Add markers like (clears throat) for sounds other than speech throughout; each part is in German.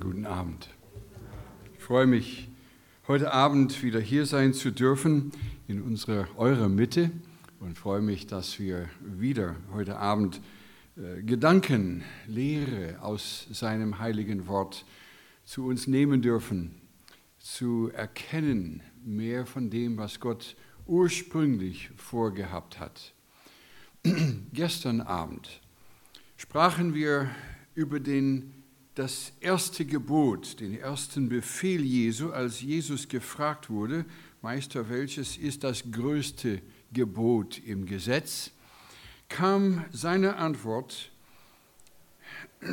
Guten Abend. Ich freue mich, heute Abend wieder hier sein zu dürfen in unserer eurer Mitte und freue mich, dass wir wieder heute Abend äh, Gedanken, Lehre aus seinem heiligen Wort zu uns nehmen dürfen, zu erkennen mehr von dem, was Gott ursprünglich vorgehabt hat. (clears throat) Gestern Abend sprachen wir über den das erste Gebot, den ersten Befehl Jesu, als Jesus gefragt wurde, Meister, welches ist das größte Gebot im Gesetz, kam seine Antwort, (clears throat)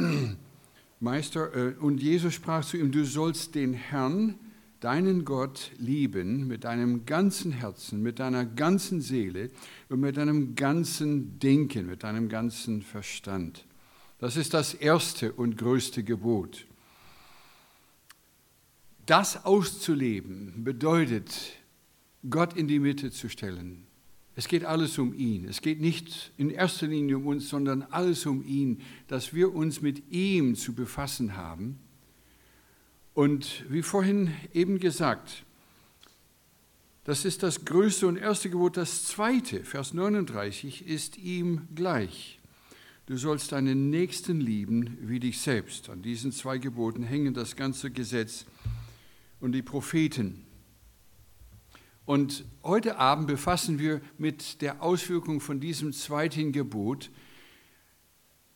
Meister, äh, und Jesus sprach zu ihm, du sollst den Herrn, deinen Gott, lieben mit deinem ganzen Herzen, mit deiner ganzen Seele und mit deinem ganzen Denken, mit deinem ganzen Verstand. Das ist das erste und größte Gebot. Das auszuleben bedeutet, Gott in die Mitte zu stellen. Es geht alles um ihn. Es geht nicht in erster Linie um uns, sondern alles um ihn, dass wir uns mit ihm zu befassen haben. Und wie vorhin eben gesagt, das ist das größte und erste Gebot. Das zweite, Vers 39, ist ihm gleich. Du sollst deinen Nächsten lieben wie dich selbst. An diesen zwei Geboten hängen das ganze Gesetz und die Propheten. Und heute Abend befassen wir mit der Auswirkung von diesem zweiten Gebot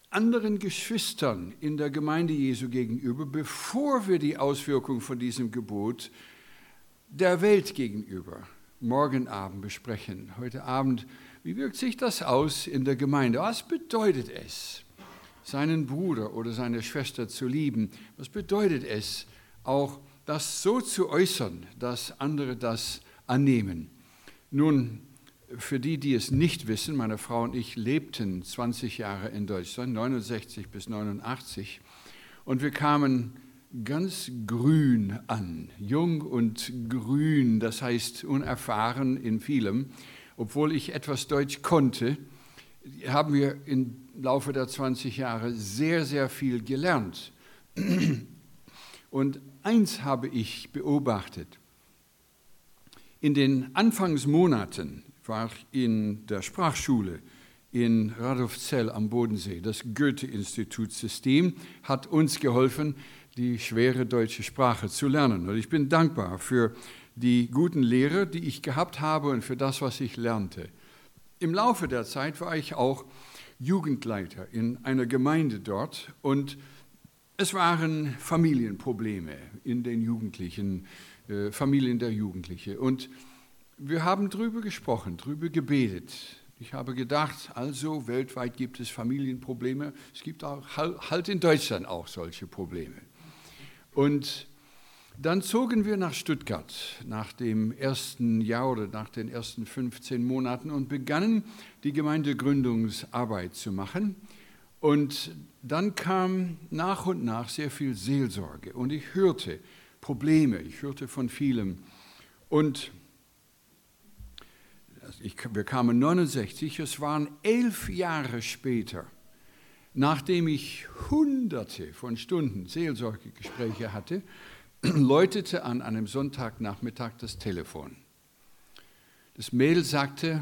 anderen Geschwistern in der Gemeinde Jesu gegenüber, bevor wir die Auswirkung von diesem Gebot der Welt gegenüber morgen Abend besprechen. Heute Abend wie wirkt sich das aus in der Gemeinde? Was bedeutet es, seinen Bruder oder seine Schwester zu lieben? Was bedeutet es, auch das so zu äußern, dass andere das annehmen? Nun, für die, die es nicht wissen, meine Frau und ich lebten 20 Jahre in Deutschland, 69 bis 89, und wir kamen ganz grün an, jung und grün, das heißt unerfahren in vielem obwohl ich etwas Deutsch konnte, haben wir im Laufe der 20 Jahre sehr, sehr viel gelernt. Und eins habe ich beobachtet. In den Anfangsmonaten war ich in der Sprachschule in Radolfzell am Bodensee. Das Goethe-Institut-System hat uns geholfen, die schwere deutsche Sprache zu lernen. Und ich bin dankbar für die guten Lehrer, die ich gehabt habe und für das, was ich lernte. Im Laufe der Zeit war ich auch Jugendleiter in einer Gemeinde dort und es waren Familienprobleme in den Jugendlichen, äh, Familien der Jugendlichen. Und wir haben darüber gesprochen, darüber gebetet. Ich habe gedacht, also weltweit gibt es Familienprobleme. Es gibt auch halt in Deutschland auch solche Probleme. Und dann zogen wir nach Stuttgart nach dem ersten Jahr oder nach den ersten 15 Monaten und begannen die Gemeindegründungsarbeit zu machen. Und dann kam nach und nach sehr viel Seelsorge und ich hörte Probleme, ich hörte von vielem. Und ich, wir kamen 69, es waren elf Jahre später, nachdem ich hunderte von Stunden Seelsorgegespräche hatte, (clears throat) läutete an einem Sonntagnachmittag das Telefon. Das Mädel sagte,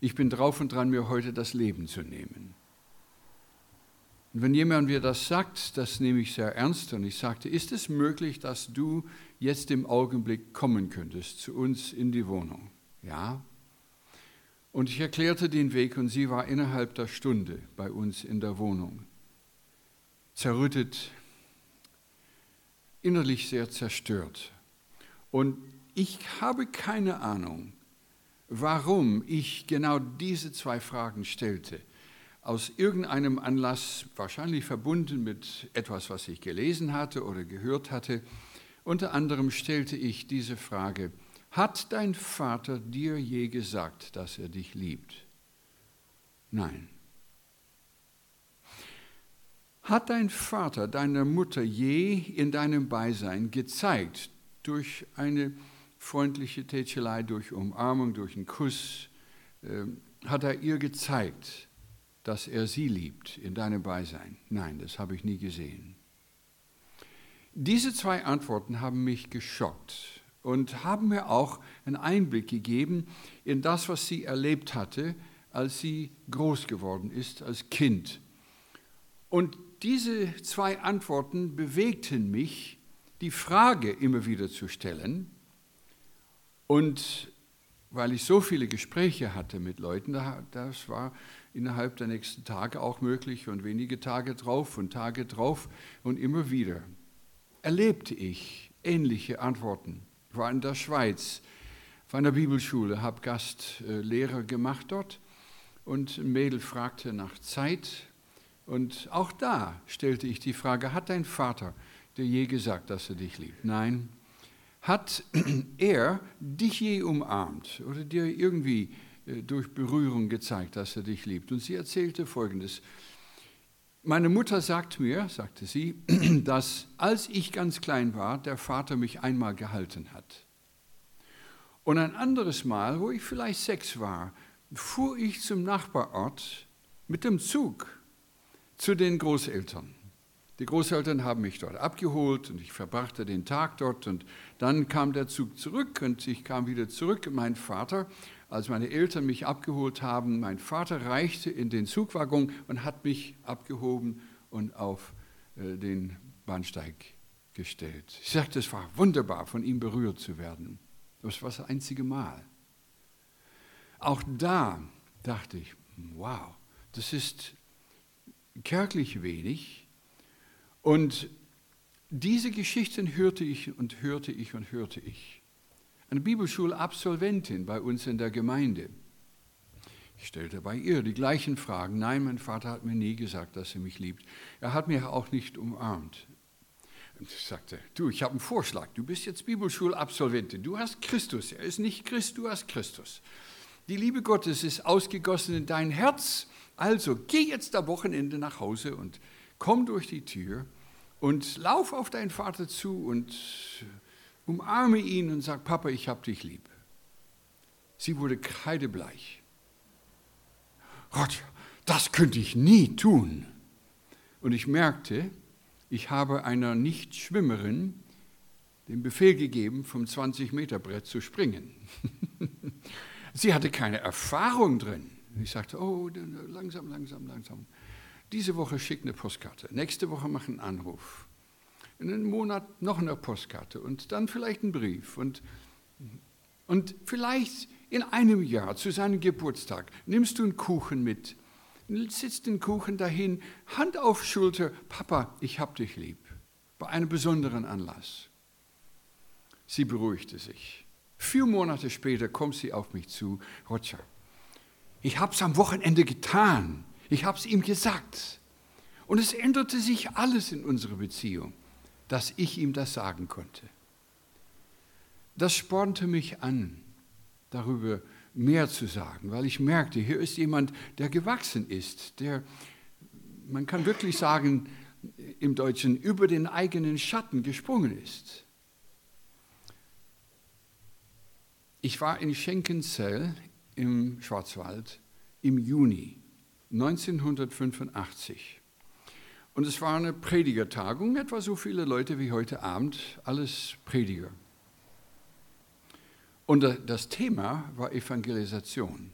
ich bin drauf und dran, mir heute das Leben zu nehmen. Und wenn jemand mir das sagt, das nehme ich sehr ernst und ich sagte, ist es möglich, dass du jetzt im Augenblick kommen könntest zu uns in die Wohnung? Ja. Und ich erklärte den Weg und sie war innerhalb der Stunde bei uns in der Wohnung. Zerrüttet, innerlich sehr zerstört. Und ich habe keine Ahnung, warum ich genau diese zwei Fragen stellte. Aus irgendeinem Anlass, wahrscheinlich verbunden mit etwas, was ich gelesen hatte oder gehört hatte. Unter anderem stellte ich diese Frage, hat dein Vater dir je gesagt, dass er dich liebt? Nein. Hat dein Vater deiner Mutter je in deinem Beisein gezeigt, durch eine freundliche Tätschelei, durch Umarmung, durch einen Kuss, äh, hat er ihr gezeigt, dass er sie liebt in deinem Beisein? Nein, das habe ich nie gesehen. Diese zwei Antworten haben mich geschockt und haben mir auch einen Einblick gegeben in das, was sie erlebt hatte, als sie groß geworden ist, als Kind. Und diese zwei Antworten bewegten mich, die Frage immer wieder zu stellen. Und weil ich so viele Gespräche hatte mit Leuten, das war innerhalb der nächsten Tage auch möglich und wenige Tage drauf und Tage drauf und immer wieder erlebte ich ähnliche Antworten. Ich war in der Schweiz auf einer Bibelschule, habe Gastlehrer gemacht dort und ein Mädel fragte nach Zeit und auch da stellte ich die Frage, hat dein Vater dir je gesagt, dass er dich liebt? Nein. Hat (clears throat) er dich je umarmt oder dir irgendwie äh, durch Berührung gezeigt, dass er dich liebt? Und sie erzählte Folgendes. Meine Mutter sagt mir, sagte sie, (clears throat) dass als ich ganz klein war, der Vater mich einmal gehalten hat. Und ein anderes Mal, wo ich vielleicht sechs war, fuhr ich zum Nachbarort mit dem Zug zu den Großeltern. Die Großeltern haben mich dort abgeholt und ich verbrachte den Tag dort und dann kam der Zug zurück und ich kam wieder zurück. Mein Vater als meine Eltern mich abgeholt haben, mein Vater reichte in den Zugwaggon und hat mich abgehoben und auf äh, den Bahnsteig gestellt. Ich sagte, es war wunderbar, von ihm berührt zu werden. Das war das einzige Mal. Auch da dachte ich, wow, das ist kärglich wenig. Und diese Geschichten hörte ich und hörte ich und hörte ich eine Bibelschulabsolventin bei uns in der Gemeinde. Ich stellte bei ihr die gleichen Fragen. Nein, mein Vater hat mir nie gesagt, dass er mich liebt. Er hat mich auch nicht umarmt. Und ich sagte, du, ich habe einen Vorschlag. Du bist jetzt Bibelschulabsolventin. Du hast Christus. Er ist nicht Christ, du hast Christus. Die Liebe Gottes ist ausgegossen in dein Herz. Also geh jetzt am Wochenende nach Hause und komm durch die Tür und lauf auf deinen Vater zu und umarme ihn und sag, Papa, ich hab dich lieb. Sie wurde kreidebleich. Gott, das könnte ich nie tun. Und ich merkte, ich habe einer Nichtschwimmerin den Befehl gegeben, vom 20-Meter-Brett zu springen. (laughs) Sie hatte keine Erfahrung drin. Ich sagte, oh, langsam, langsam, langsam. Diese Woche schickt eine Postkarte, nächste Woche mach einen Anruf in einem Monat noch eine Postkarte und dann vielleicht einen Brief und, und vielleicht in einem Jahr zu seinem Geburtstag nimmst du einen Kuchen mit, sitzt den Kuchen dahin, Hand auf Schulter, Papa, ich hab dich lieb, bei einem besonderen Anlass. Sie beruhigte sich. Vier Monate später kommt sie auf mich zu, Roger, ich hab's am Wochenende getan, ich hab's ihm gesagt. Und es änderte sich alles in unserer Beziehung dass ich ihm das sagen konnte. Das spornte mich an, darüber mehr zu sagen, weil ich merkte, hier ist jemand, der gewachsen ist, der, man kann wirklich sagen, im Deutschen über den eigenen Schatten gesprungen ist. Ich war in Schenkenzell im Schwarzwald im Juni 1985. Und es war eine Predigertagung, etwa so viele Leute wie heute Abend, alles Prediger. Und das Thema war Evangelisation.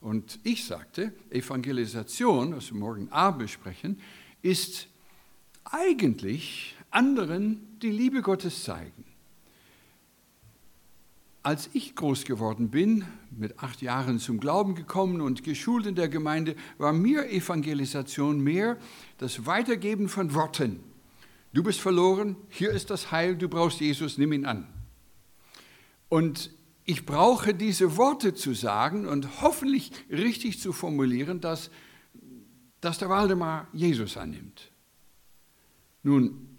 Und ich sagte, Evangelisation, was wir morgen Abend besprechen, ist eigentlich anderen die Liebe Gottes zeigen. Als ich groß geworden bin, mit acht Jahren zum Glauben gekommen und geschult in der Gemeinde, war mir Evangelisation mehr das Weitergeben von Worten. Du bist verloren, hier ist das Heil, du brauchst Jesus, nimm ihn an. Und ich brauche diese Worte zu sagen und hoffentlich richtig zu formulieren, dass, dass der Waldemar Jesus annimmt. Nun,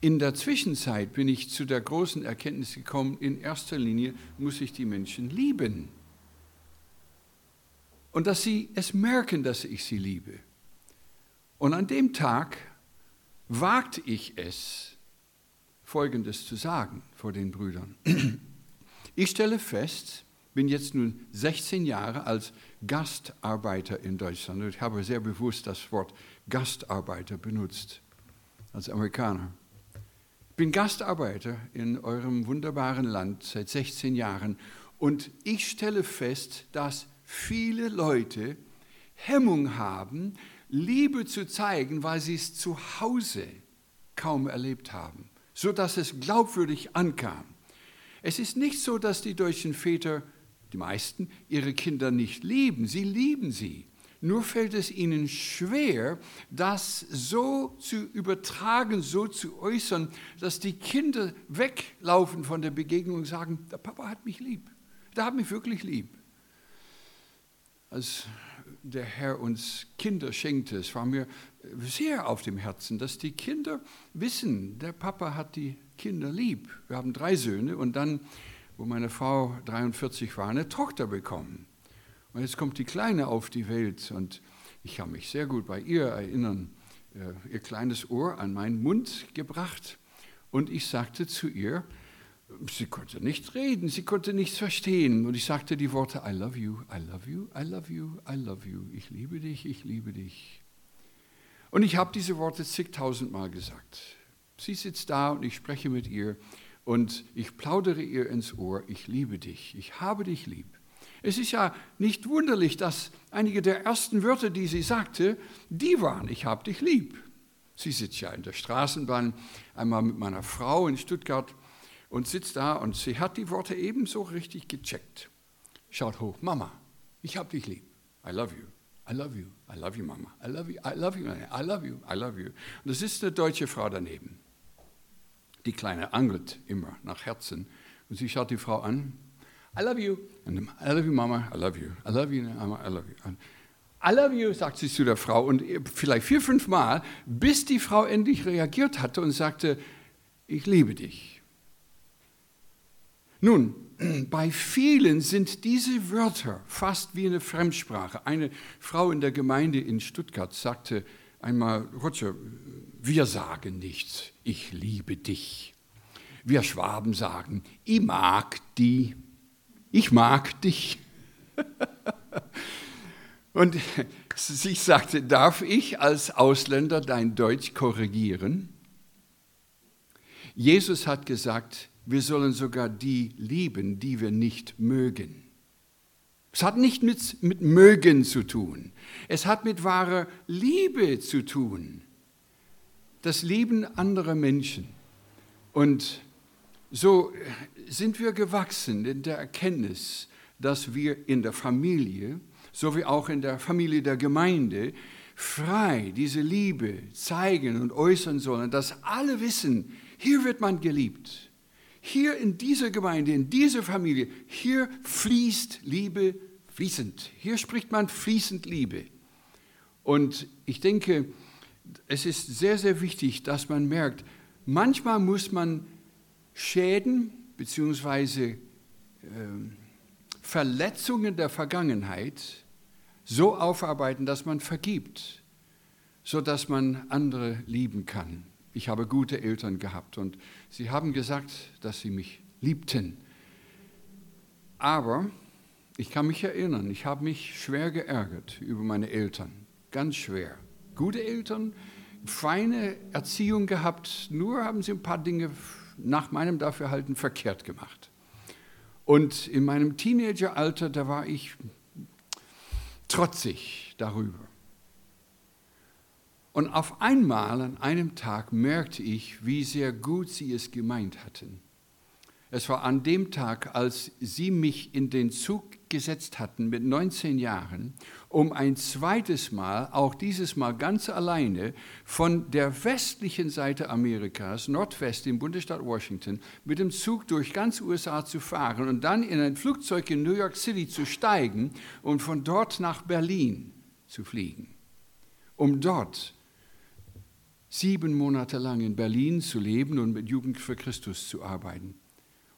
in der Zwischenzeit bin ich zu der großen Erkenntnis gekommen, in erster Linie muss ich die Menschen lieben. Und dass sie es merken, dass ich sie liebe. Und an dem Tag wagte ich es, Folgendes zu sagen vor den Brüdern. Ich stelle fest, bin jetzt nun 16 Jahre als Gastarbeiter in Deutschland ich habe sehr bewusst das Wort Gastarbeiter benutzt. als Amerikaner. Ich bin Gastarbeiter in eurem wunderbaren Land seit 16 Jahren und ich stelle fest, dass viele Leute Hemmung haben, Liebe zu zeigen, weil sie es zu Hause kaum erlebt haben, sodass es glaubwürdig ankam. Es ist nicht so, dass die deutschen Väter, die meisten, ihre Kinder nicht lieben. Sie lieben sie. Nur fällt es ihnen schwer, das so zu übertragen, so zu äußern, dass die Kinder weglaufen von der Begegnung und sagen, der Papa hat mich lieb. Der hat mich wirklich lieb. Als der Herr uns Kinder schenkte, es war mir sehr auf dem Herzen, dass die Kinder wissen, der Papa hat die Kinder lieb. Wir haben drei Söhne und dann, wo meine Frau 43 war, eine Tochter bekommen. Und jetzt kommt die Kleine auf die Welt und ich kann mich sehr gut bei ihr erinnern, äh, ihr kleines Ohr an meinen Mund gebracht und ich sagte zu ihr, sie konnte nicht reden, sie konnte nichts verstehen und ich sagte die Worte I love you, I love you, I love you, I love you, ich liebe dich, ich liebe dich. Und ich habe diese Worte zigtausendmal gesagt. Sie sitzt da und ich spreche mit ihr und ich plaudere ihr ins Ohr, ich liebe dich, ich habe dich lieb. Es ist ja nicht wunderlich, dass einige der ersten Wörter, die sie sagte, die waren, ich habe dich lieb. Sie sitzt ja in der Straßenbahn, einmal mit meiner Frau in Stuttgart und sitzt da und sie hat die Worte ebenso richtig gecheckt. Schaut hoch, Mama, ich habe dich lieb. I love you. I love you. I love you, Mama. I love you. I love you. I love you. I love you. Und das ist eine deutsche Frau daneben. Die Kleine angelt immer nach Herzen und sie schaut die Frau an I love you. And I love you, Mama. I love you. I love you, Mama. I love you. I love you, sagt sie zu der Frau. Und vielleicht vier, fünf Mal, bis die Frau endlich reagiert hatte und sagte, ich liebe dich. Nun, (clears throat) bei vielen sind diese Wörter fast wie eine Fremdsprache. Eine Frau in der Gemeinde in Stuttgart sagte einmal, Roger, wir sagen nichts, ich liebe dich. Wir Schwaben sagen, ich mag die ich mag dich. (laughs) Und sie sagte, darf ich als Ausländer dein Deutsch korrigieren? Jesus hat gesagt, wir sollen sogar die lieben, die wir nicht mögen. Es hat nicht mit, mit Mögen zu tun. Es hat mit wahrer Liebe zu tun. Das Lieben anderer Menschen. Und so sind wir gewachsen in der Erkenntnis, dass wir in der Familie, so wie auch in der Familie der Gemeinde, frei diese Liebe zeigen und äußern sollen, dass alle wissen, hier wird man geliebt. Hier in dieser Gemeinde, in dieser Familie, hier fließt Liebe fließend. Hier spricht man fließend Liebe. Und ich denke, es ist sehr, sehr wichtig, dass man merkt, manchmal muss man Schäden bzw. Äh, Verletzungen der Vergangenheit so aufarbeiten, dass man vergibt, sodass man andere lieben kann. Ich habe gute Eltern gehabt und sie haben gesagt, dass sie mich liebten. Aber ich kann mich erinnern, ich habe mich schwer geärgert über meine Eltern, ganz schwer. Gute Eltern, feine Erziehung gehabt, nur haben sie ein paar Dinge nach meinem Dafürhalten verkehrt gemacht. Und in meinem Teenageralter, da war ich trotzig darüber. Und auf einmal, an einem Tag, merkte ich, wie sehr gut sie es gemeint hatten. Es war an dem Tag, als sie mich in den Zug gesetzt hatten mit 19 Jahren, um ein zweites Mal, auch dieses Mal ganz alleine, von der westlichen Seite Amerikas, Nordwest im Bundesstaat Washington, mit dem Zug durch ganz USA zu fahren und dann in ein Flugzeug in New York City zu steigen und von dort nach Berlin zu fliegen, um dort sieben Monate lang in Berlin zu leben und mit Jugend für Christus zu arbeiten.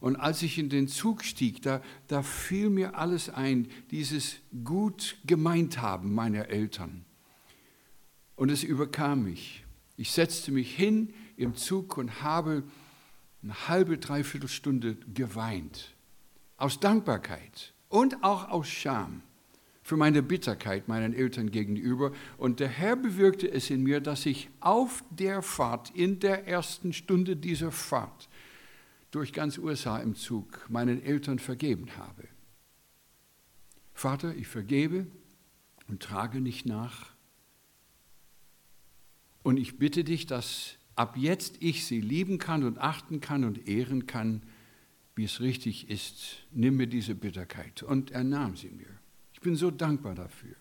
Und als ich in den Zug stieg, da, da fiel mir alles ein, dieses gut gemeint haben meiner Eltern. Und es überkam mich. Ich setzte mich hin im Zug und habe eine halbe, dreiviertel Stunde geweint. Aus Dankbarkeit und auch aus Scham für meine Bitterkeit meinen Eltern gegenüber. Und der Herr bewirkte es in mir, dass ich auf der Fahrt, in der ersten Stunde dieser Fahrt, durch ganz USA im Zug meinen Eltern vergeben habe. Vater, ich vergebe und trage nicht nach. Und ich bitte dich, dass ab jetzt ich sie lieben kann und achten kann und ehren kann, wie es richtig ist. Nimm mir diese Bitterkeit. Und er nahm sie mir. Ich bin so dankbar dafür.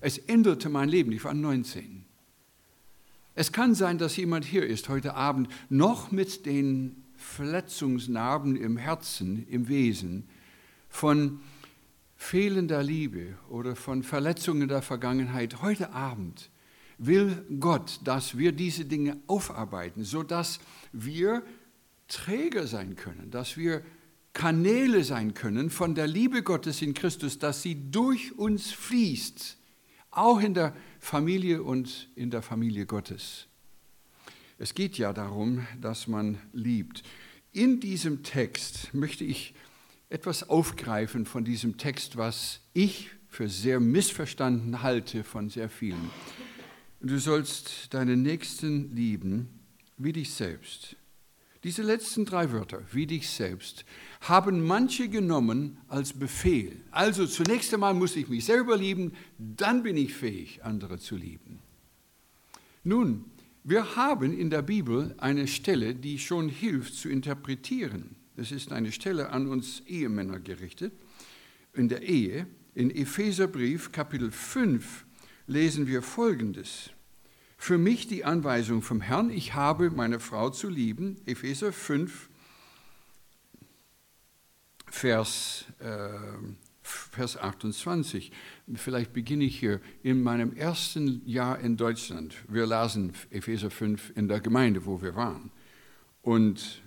Es änderte mein Leben. Ich war 19. Es kann sein, dass jemand hier ist heute Abend noch mit den Verletzungsnarben im Herzen, im Wesen von fehlender Liebe oder von Verletzungen der Vergangenheit. Heute Abend will Gott, dass wir diese Dinge aufarbeiten, sodass wir Träger sein können, dass wir Kanäle sein können von der Liebe Gottes in Christus, dass sie durch uns fließt, auch in der Familie und in der Familie Gottes. Es geht ja darum, dass man liebt. In diesem Text möchte ich etwas aufgreifen von diesem Text, was ich für sehr missverstanden halte von sehr vielen. Du sollst deinen Nächsten lieben wie dich selbst. Diese letzten drei Wörter, wie dich selbst, haben manche genommen als Befehl. Also zunächst einmal muss ich mich selber lieben, dann bin ich fähig, andere zu lieben. Nun, wir haben in der Bibel eine Stelle, die schon hilft zu interpretieren. Das ist eine Stelle an uns Ehemänner gerichtet. In der Ehe, in Epheserbrief Kapitel 5, lesen wir Folgendes für mich die Anweisung vom Herrn, ich habe meine Frau zu lieben. Epheser 5, Vers, äh, Vers 28. Vielleicht beginne ich hier. In meinem ersten Jahr in Deutschland, wir lasen Epheser 5 in der Gemeinde, wo wir waren. Und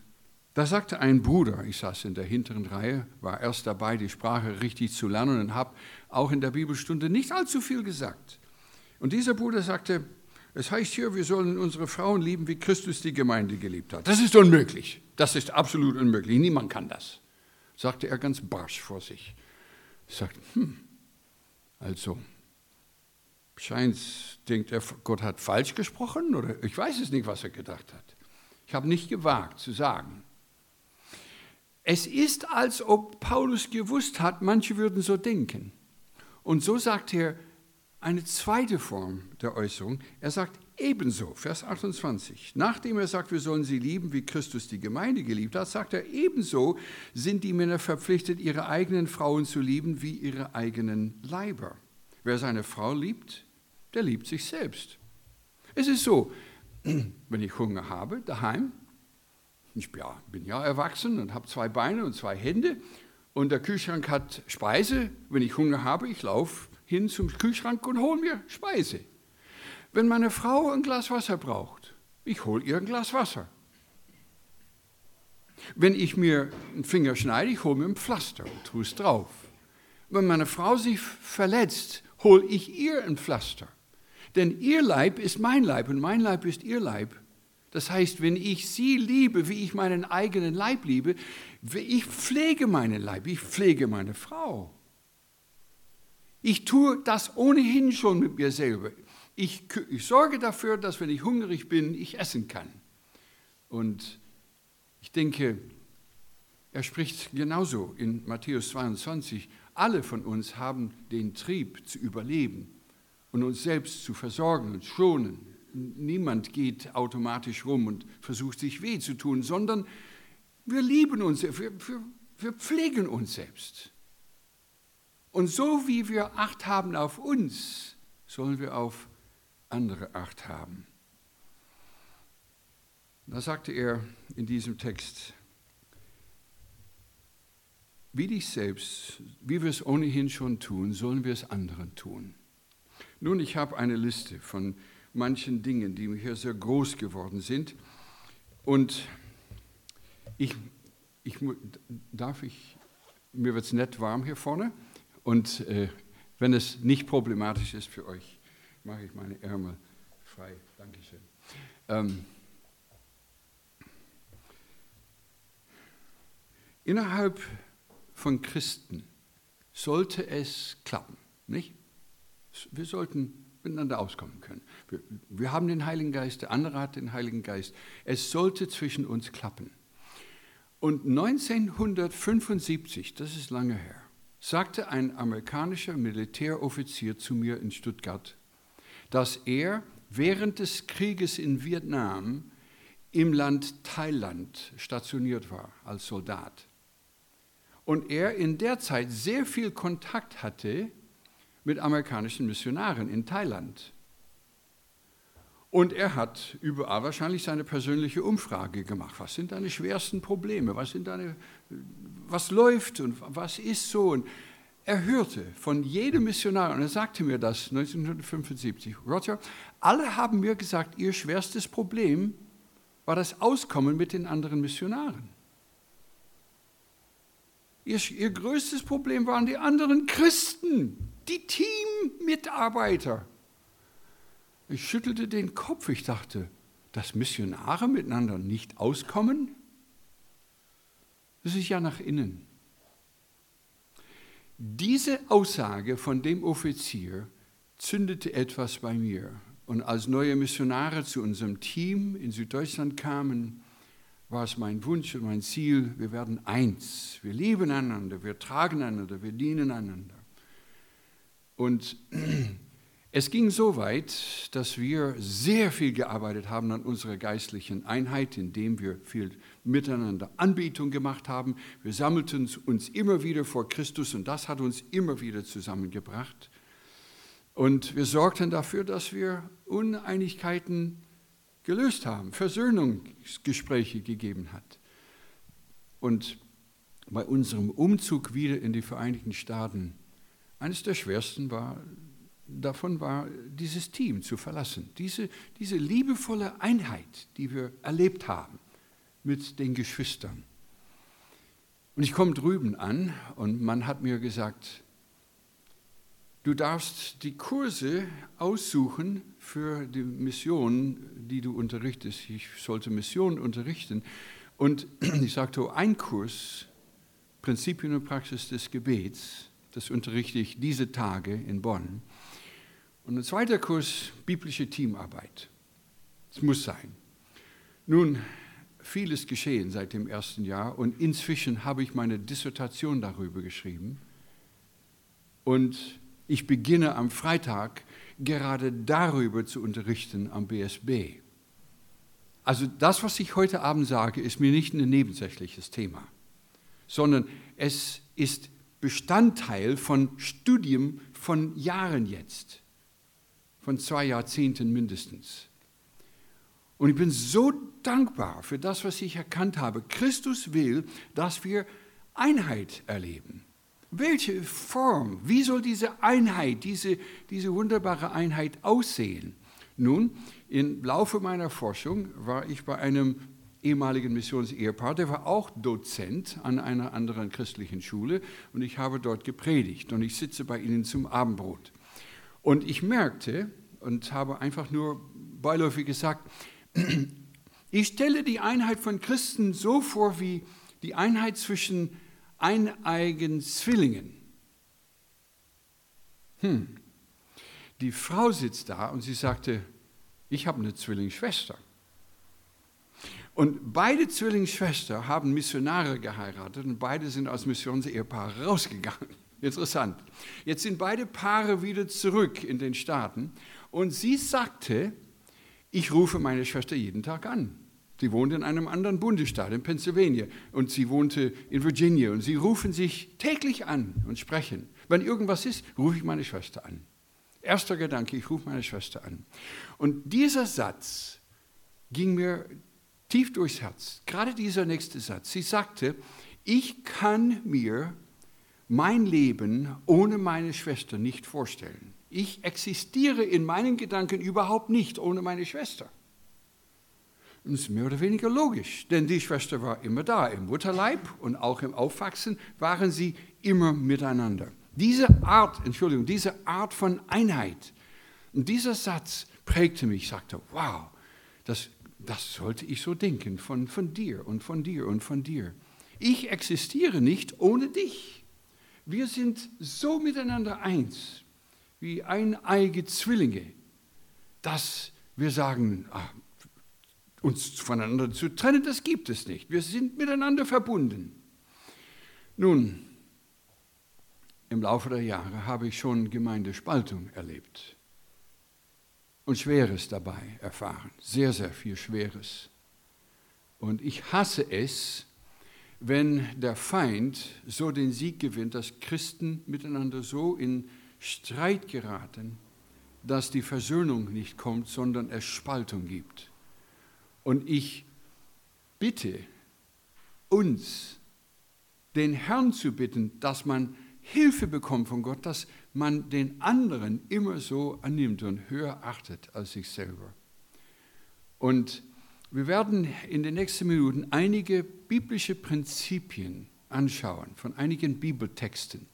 da sagte ein Bruder, ich saß in der hinteren Reihe, war erst dabei, die Sprache richtig zu lernen und habe auch in der Bibelstunde nicht allzu viel gesagt. Und dieser Bruder sagte, es heißt hier, wir sollen unsere Frauen lieben, wie Christus die Gemeinde geliebt hat. Das ist unmöglich. Das ist absolut unmöglich. Niemand kann das. Sagte er ganz barsch vor sich. Sagt, hm, also, scheint, denkt er, Gott hat falsch gesprochen oder ich weiß es nicht, was er gedacht hat. Ich habe nicht gewagt zu sagen. Es ist, als ob Paulus gewusst hat, manche würden so denken. Und so sagt er, eine zweite Form der Äußerung. Er sagt ebenso, Vers 28. Nachdem er sagt, wir sollen sie lieben, wie Christus die Gemeinde geliebt hat, sagt er ebenso, sind die Männer verpflichtet, ihre eigenen Frauen zu lieben wie ihre eigenen Leiber. Wer seine Frau liebt, der liebt sich selbst. Es ist so, (clears throat) wenn ich Hunger habe daheim, ich bin ja erwachsen und habe zwei Beine und zwei Hände und der Kühlschrank hat Speise, wenn ich Hunger habe, ich laufe hin zum Kühlschrank und hole mir Speise. Wenn meine Frau ein Glas Wasser braucht, ich hole ihr ein Glas Wasser. Wenn ich mir einen Finger schneide, ich hole mir ein Pflaster und tue es drauf. Wenn meine Frau sich verletzt, hole ich ihr ein Pflaster. Denn ihr Leib ist mein Leib und mein Leib ist ihr Leib. Das heißt, wenn ich sie liebe, wie ich meinen eigenen Leib liebe, ich pflege meinen Leib, ich pflege meine Frau. Ich tue das ohnehin schon mit mir selber. Ich, ich, sorge dafür, dass wenn ich hungrig bin, ich essen kann. Und ich denke, er spricht genauso in Matthäus 22. Alle von uns haben den Trieb zu überleben und uns selbst zu versorgen und schonen. Niemand geht automatisch rum und versucht sich weh zu tun, sondern wir lieben uns, wir, wir, wir pflegen uns selbst. Und so wie wir Acht haben auf uns, sollen wir auf andere Acht haben. Da sagte er in diesem Text, wie dich selbst, wie wir es ohnehin schon tun, sollen wir es anderen tun. Nun, ich habe eine Liste von manchen Dingen, die mir hier sehr groß geworden sind. Und ich, ich darf ich, mir wird es nett warm hier vorne. Und äh, wenn es nicht problematisch ist für euch, mache ich meine Ärmel frei. Dankeschön. Ähm, innerhalb von Christen sollte es klappen. Nicht? Wir sollten miteinander auskommen können. Wir, wir haben den Heiligen Geist, der andere hat den Heiligen Geist. Es sollte zwischen uns klappen. Und 1975, das ist lange her, sagte ein amerikanischer Militäroffizier zu mir in Stuttgart, dass er während des Krieges in Vietnam im Land Thailand stationiert war als Soldat. Und er in der Zeit sehr viel Kontakt hatte mit amerikanischen Missionaren in Thailand. Und er hat überall wahrscheinlich seine persönliche Umfrage gemacht. Was sind deine schwersten Probleme? Was, sind deine, was läuft und was ist so? Und er hörte von jedem Missionar, und er sagte mir das 1975, Roger, alle haben mir gesagt, ihr schwerstes Problem war das Auskommen mit den anderen Missionaren. Ihr, ihr größtes Problem waren die anderen Christen, die Teammitarbeiter. Ich schüttelte den Kopf. Ich dachte, dass Missionare miteinander nicht auskommen? Das ist ja nach innen. Diese Aussage von dem Offizier zündete etwas bei mir. Und als neue Missionare zu unserem Team in Süddeutschland kamen, war es mein Wunsch und mein Ziel, wir werden eins. Wir lieben einander, wir tragen einander, wir dienen einander. Und (clears throat) es ging so weit, dass wir sehr viel gearbeitet haben an unserer geistlichen Einheit, indem wir viel miteinander Anbetung gemacht haben. Wir sammelten uns immer wieder vor Christus und das hat uns immer wieder zusammengebracht. Und wir sorgten dafür, dass wir Uneinigkeiten gelöst haben, Versöhnungsgespräche gegeben hat. Und bei unserem Umzug wieder in die Vereinigten Staaten, eines der schwersten war davon war, dieses Team zu verlassen. Diese, diese liebevolle Einheit, die wir erlebt haben mit den Geschwistern. Und ich komme drüben an und man hat mir gesagt, du darfst die Kurse aussuchen für die Mission, die du unterrichtest. Ich sollte Mission unterrichten. Und (clears throat) ich sagte, ein Kurs, Prinzipien und Praxis des Gebets, das unterrichte ich diese Tage in Bonn. Und ein zweiter Kurs, biblische Teamarbeit. Es muss sein. Nun, vieles geschehen seit dem ersten Jahr und inzwischen habe ich meine Dissertation darüber geschrieben. Und ich beginne am Freitag gerade darüber zu unterrichten am BSB. Also das, was ich heute Abend sage, ist mir nicht ein nebensächliches Thema, sondern es ist Bestandteil von Studium von Jahren jetzt von zwei Jahrzehnten mindestens. Und ich bin so dankbar für das, was ich erkannt habe. Christus will, dass wir Einheit erleben. Welche Form, wie soll diese Einheit, diese, diese wunderbare Einheit aussehen? Nun, im Laufe meiner Forschung war ich bei einem ehemaligen Missionsehepaar, der war auch Dozent an einer anderen christlichen Schule und ich habe dort gepredigt und ich sitze bei ihnen zum Abendbrot. Und ich merkte und habe einfach nur beiläufig gesagt, ich stelle die Einheit von Christen so vor wie die Einheit zwischen eineigen Zwillingen. Hm. Die Frau sitzt da und sie sagte, ich habe eine Zwillingsschwester. Und beide Zwillingsschwestern haben Missionare geheiratet und beide sind als Missionsehepaare rausgegangen. (laughs) Interessant. Jetzt sind beide Paare wieder zurück in den Staaten und sie sagte, ich rufe meine Schwester jeden Tag an. Sie wohnt in einem anderen Bundesstaat, in Pennsylvania, und sie wohnte in Virginia. Und sie rufen sich täglich an und sprechen. Wenn irgendwas ist, rufe ich meine Schwester an. Erster Gedanke, ich rufe meine Schwester an. Und dieser Satz ging mir tief durchs Herz. Gerade dieser nächste Satz. Sie sagte, ich kann mir mein Leben ohne meine Schwester nicht vorstellen. Ich existiere in meinen Gedanken überhaupt nicht ohne meine Schwester. Und das ist mehr oder weniger logisch, denn die Schwester war immer da. Im Mutterleib und auch im Aufwachsen waren sie immer miteinander. Diese Art, Entschuldigung, diese Art von Einheit und dieser Satz prägte mich. Ich sagte, wow, das, das sollte ich so denken von, von dir und von dir und von dir. Ich existiere nicht ohne dich. Wir sind so miteinander eins. Wie eineige Zwillinge, dass wir sagen, ach, uns voneinander zu trennen, das gibt es nicht. Wir sind miteinander verbunden. Nun, im Laufe der Jahre habe ich schon Gemeindespaltung erlebt und Schweres dabei erfahren, sehr, sehr viel Schweres. Und ich hasse es, wenn der Feind so den Sieg gewinnt, dass Christen miteinander so in Streit geraten, dass die Versöhnung nicht kommt, sondern es Spaltung gibt. Und ich bitte uns, den Herrn zu bitten, dass man Hilfe bekommt von Gott, dass man den anderen immer so annimmt und höher achtet als sich selber. Und wir werden in den nächsten Minuten einige biblische Prinzipien anschauen von einigen Bibeltexten.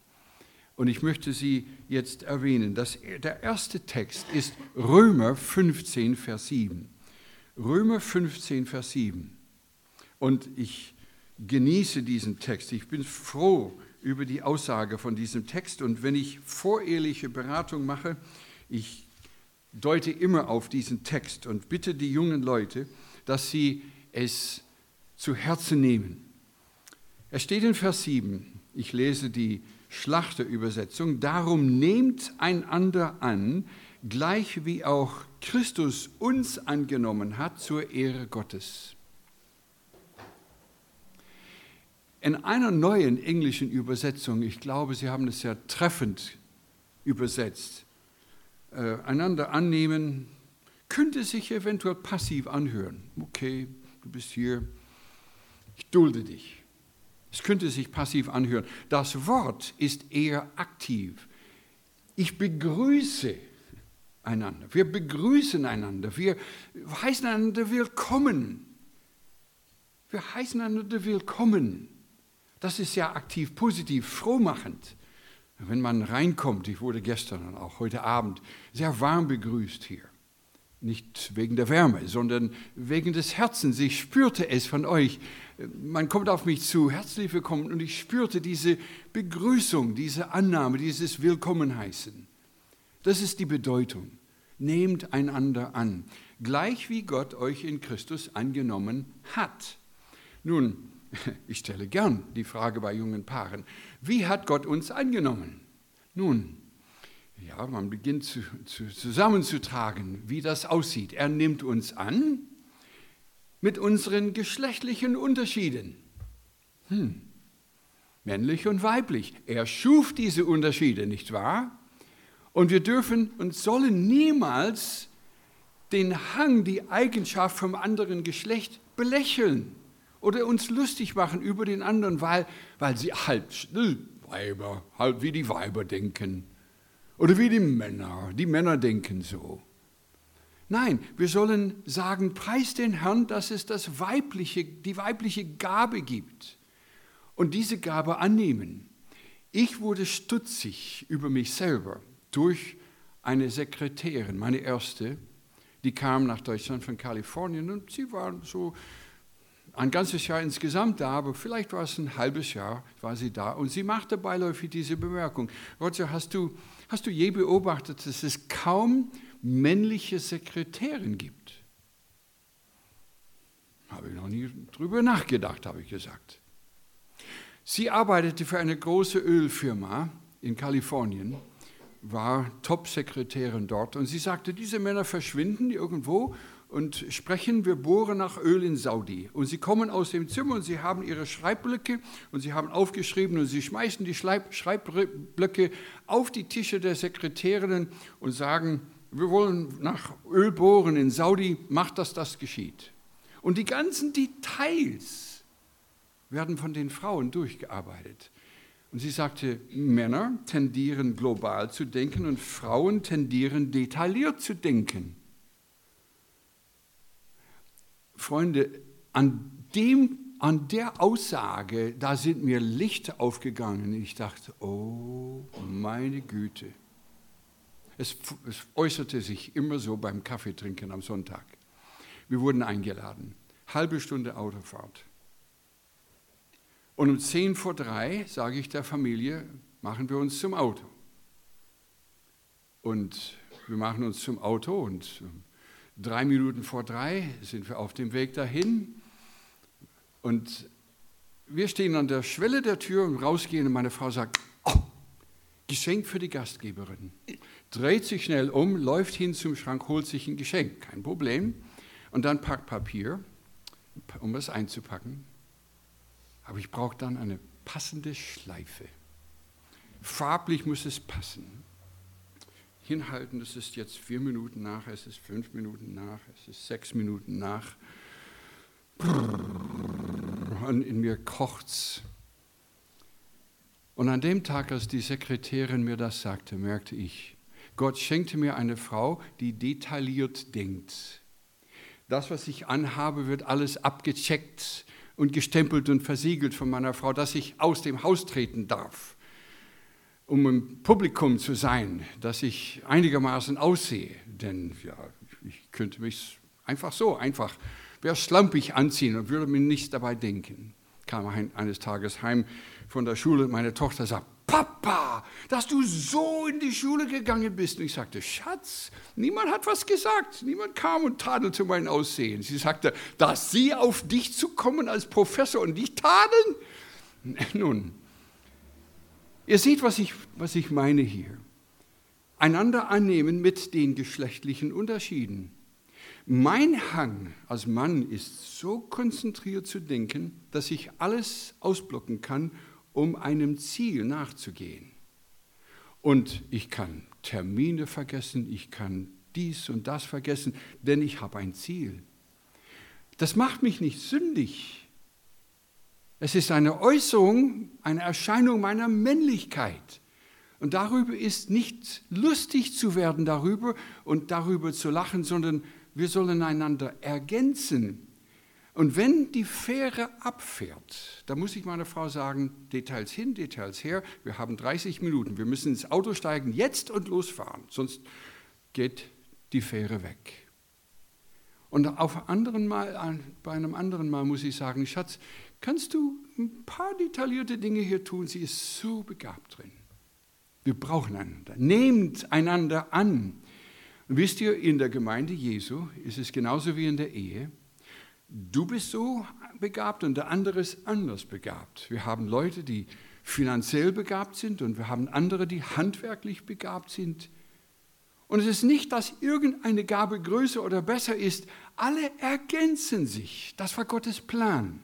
Und ich möchte sie jetzt erwähnen. Das, der erste Text ist Römer 15, Vers 7. Römer 15, Vers 7. Und ich genieße diesen Text. Ich bin froh über die Aussage von diesem Text. Und wenn ich voreheliche Beratung mache, ich deute immer auf diesen Text und bitte die jungen Leute, dass sie es zu Herzen nehmen. Es steht in Vers 7, ich lese die Schlachterübersetzung, darum nehmt einander an, gleich wie auch Christus uns angenommen hat zur Ehre Gottes. In einer neuen englischen Übersetzung, ich glaube, Sie haben es ja treffend übersetzt, äh, einander annehmen, könnte sich eventuell passiv anhören. Okay, du bist hier, ich dulde dich. Es könnte sich passiv anhören. Das Wort ist eher aktiv. Ich begrüße einander. Wir begrüßen einander. Wir heißen einander willkommen. Wir heißen einander willkommen. Das ist ja aktiv, positiv, frohmachend. Wenn man reinkommt, ich wurde gestern und auch heute Abend sehr warm begrüßt hier. Nicht wegen der Wärme, sondern wegen des Herzens. Ich spürte es von euch. Man kommt auf mich zu, herzlich willkommen. Und ich spürte diese Begrüßung, diese Annahme, dieses Willkommenheißen. Das ist die Bedeutung. Nehmt einander an, gleich wie Gott euch in Christus angenommen hat. Nun, (laughs) ich stelle gern die Frage bei jungen Paaren, wie hat Gott uns angenommen? Nun, ja, man beginnt zu, zu, zusammenzutragen, wie das aussieht. Er nimmt uns an mit unseren geschlechtlichen Unterschieden. Hm. Männlich und weiblich. Er schuf diese Unterschiede, nicht wahr? Und wir dürfen und sollen niemals den Hang, die Eigenschaft vom anderen Geschlecht belächeln oder uns lustig machen über den anderen, weil, weil sie halt Weiber, halt wie die Weiber denken. Oder wie die Männer. Die Männer denken so. Nein, wir sollen sagen, preis den Herrn, dass es das weibliche, die weibliche Gabe gibt. Und diese Gabe annehmen. Ich wurde stutzig über mich selber durch eine Sekretärin, meine erste, die kam nach Deutschland von Kalifornien und sie war so ein ganzes Jahr insgesamt da, aber vielleicht war es ein halbes Jahr, war sie da und sie machte beiläufig diese Bemerkung. Roger, hast du Hast du je beobachtet, dass es kaum männliche Sekretärin gibt? Habe ich noch nie drüber nachgedacht, habe ich gesagt. Sie arbeitete für eine große Ölfirma in Kalifornien, war Top-Sekretärin dort und sie sagte, diese Männer verschwinden irgendwo und sprechen, wir bohren nach Öl in Saudi. Und sie kommen aus dem Zimmer und sie haben ihre Schreibblöcke und sie haben aufgeschrieben und sie schmeißen die Schreibblöcke auf die Tische der Sekretärinnen und sagen, wir wollen nach Öl bohren in Saudi, macht das, das geschieht. Und die ganzen Details werden von den Frauen durchgearbeitet. Und sie sagte, Männer tendieren global zu denken und Frauen tendieren detailliert zu denken. Freunde, an, dem, an der Aussage, da sind mir Lichter aufgegangen. Ich dachte, oh meine Güte. Es, es äußerte sich immer so beim Kaffeetrinken am Sonntag. Wir wurden eingeladen. Halbe Stunde Autofahrt. Und um zehn vor drei sage ich der Familie, machen wir uns zum Auto. Und wir machen uns zum Auto und drei Minuten vor drei sind wir auf dem Weg dahin. Und wir stehen an der Schwelle der Tür und rausgehen und meine Frau sagt, oh, Geschenk für die Gastgeberin. Dreht sich schnell um, läuft hin zum Schrank, holt sich ein Geschenk, kein Problem. Und dann packt Papier, um es einzupacken. Aber ich brauche dann eine passende Schleife. Farblich muss es passen. Hinhalten, es ist jetzt vier Minuten nach, es ist fünf Minuten nach, es ist sechs Minuten nach. Und in mir kocht's. Und an dem Tag, als die Sekretärin mir das sagte, merkte ich, Gott schenkte mir eine Frau, die detailliert denkt. Das, was ich anhabe, wird alles abgecheckt und gestempelt und versiegelt von meiner Frau, dass ich aus dem Haus treten darf, um im Publikum zu sein, dass ich einigermaßen aussehe. Denn ja, ich könnte mich einfach so, einfach, wäre schlampig anziehen und würde mir nichts dabei denken. Kam eines Tages heim von der Schule, meine Tochter sagt, Papa, dass du so in die Schule gegangen bist. Und ich sagte, Schatz, niemand hat was gesagt. Niemand kam und tadelte mein Aussehen. Sie sagte, dass sie auf dich zukommen als Professor und dich tadeln? (laughs) Nun, ihr seht, was ich, was ich meine hier. Einander annehmen mit den geschlechtlichen Unterschieden. Mein Hang als Mann ist so konzentriert zu denken, dass ich alles ausblocken kann um einem Ziel nachzugehen. Und ich kann Termine vergessen, ich kann dies und das vergessen, denn ich habe ein Ziel. Das macht mich nicht sündig. Es ist eine Äußerung, eine Erscheinung meiner Männlichkeit. Und darüber ist nicht lustig zu werden darüber und darüber zu lachen, sondern wir sollen einander ergänzen. Und wenn die Fähre abfährt, da muss ich meiner Frau sagen, Details hin, Details her, wir haben 30 Minuten, wir müssen ins Auto steigen, jetzt und losfahren, sonst geht die Fähre weg. Und auf anderen Mal, bei einem anderen Mal muss ich sagen, Schatz, kannst du ein paar detaillierte Dinge hier tun? Sie ist so begabt drin. Wir brauchen einander. Nehmt einander an. Und wisst ihr, in der Gemeinde Jesu ist es genauso wie in der Ehe du bist so begabt und der andere ist anders begabt. Wir haben Leute, die finanziell begabt sind und wir haben andere, die handwerklich begabt sind. Und es ist nicht, dass irgendeine Gabe größer oder besser ist. Alle ergänzen sich. Das war Gottes Plan.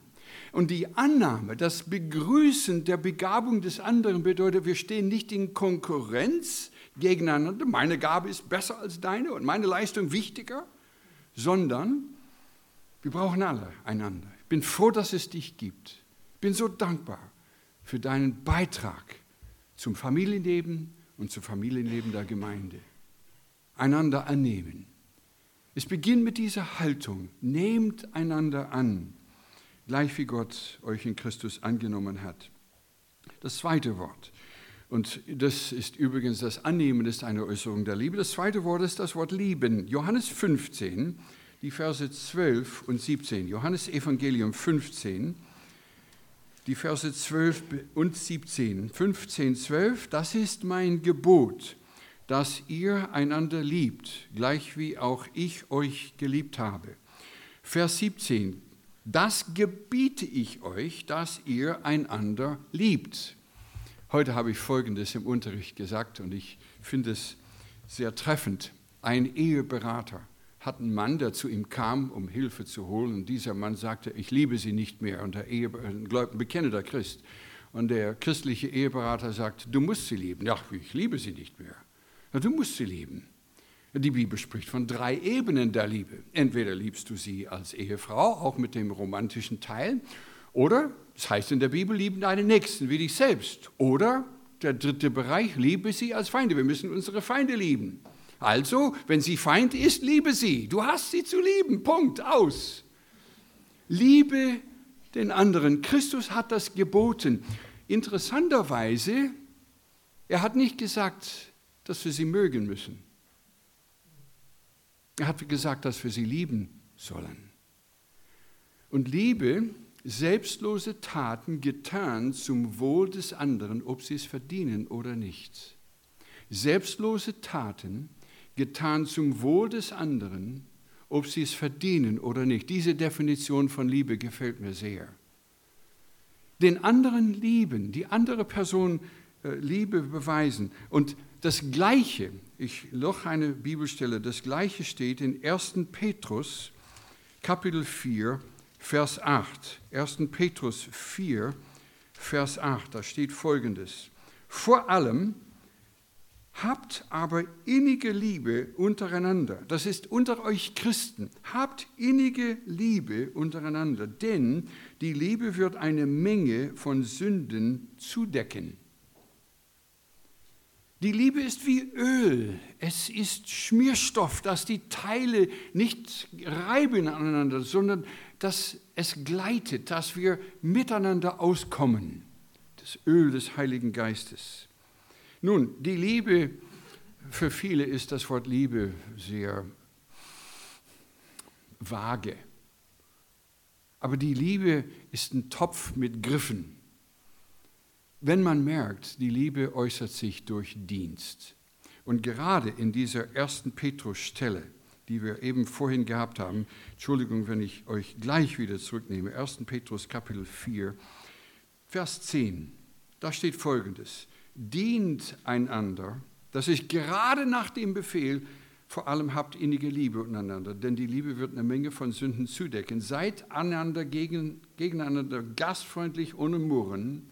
Und die Annahme, das Begrüßen der Begabung des anderen bedeutet, wir stehen nicht in Konkurrenz gegeneinander. Meine Gabe ist besser als deine und meine Leistung wichtiger, sondern wir brauchen alle einander. Ich bin froh, dass es dich gibt. Ich bin so dankbar für deinen Beitrag zum Familienleben und zum Familienleben der Gemeinde. Einander annehmen. Es beginnt mit dieser Haltung. Nehmt einander an, gleich wie Gott euch in Christus angenommen hat. Das zweite Wort. Und das ist übrigens das Annehmen, ist eine Äußerung der Liebe. Das zweite Wort ist das Wort lieben. Johannes 15, die Verse 12 und 17. Johannes Evangelium 15, die Verse 12 und 17. 15, 12, das ist mein Gebot, dass ihr einander liebt, gleich wie auch ich euch geliebt habe. Vers 17, das gebiete ich euch, dass ihr einander liebt. Heute habe ich Folgendes im Unterricht gesagt und ich finde es sehr treffend. Ein Eheberater hat einen Mann, der zu ihm kam, um Hilfe zu holen. Und dieser Mann sagte, ich liebe sie nicht mehr. Und der Ehe, ein bekennender Christ. Und der christliche Eheberater sagt, du musst sie lieben. Ja, ich liebe sie nicht mehr. Ja, du musst sie lieben. Die Bibel spricht von drei Ebenen der Liebe. Entweder liebst du sie als Ehefrau, auch mit dem romantischen Teil, oder, es das heißt in der Bibel, lieben deine Nächsten wie dich selbst. Oder der dritte Bereich, liebe sie als Feinde. Wir müssen unsere Feinde lieben. Also, wenn sie Feind ist, liebe sie. Du hast sie zu lieben. Punkt. Aus. Liebe den anderen. Christus hat das geboten. Interessanterweise, er hat nicht gesagt, dass wir sie mögen müssen. Er hat gesagt, dass wir sie lieben sollen. Und Liebe, selbstlose Taten getan zum Wohl des anderen, ob sie es verdienen oder nicht. Selbstlose Taten, getan zum Wohl des anderen, ob sie es verdienen oder nicht. Diese Definition von Liebe gefällt mir sehr. Den anderen lieben, die andere Person äh, Liebe beweisen. Und das Gleiche, ich noch eine Bibelstelle, das Gleiche steht in 1. Petrus, Kapitel 4, Vers 8. 1. Petrus 4, Vers 8, da steht folgendes. Vor allem habt aber innige Liebe untereinander. Das ist unter euch Christen. Habt innige Liebe untereinander, denn die Liebe wird eine Menge von Sünden zudecken. Die Liebe ist wie Öl. Es ist Schmierstoff, das die Teile nicht reiben aneinander, sondern dass es gleitet, dass wir miteinander auskommen. Das Öl des Heiligen Geistes. Nun, die Liebe, für viele ist das Wort Liebe sehr vage. Aber die Liebe ist ein Topf mit Griffen. Wenn man merkt, die Liebe äußert sich durch Dienst. Und gerade in dieser ersten Petrus-Stelle, die wir eben vorhin gehabt haben, Entschuldigung, wenn ich euch gleich wieder zurücknehme, 1. Petrus Kapitel 4, Vers 10, da steht folgendes, dient einander, das ist gerade nach dem Befehl, vor allem habt innige Liebe untereinander, denn die Liebe wird eine Menge von Sünden zudecken. Seid einander gegen, gegeneinander gastfreundlich ohne Murren,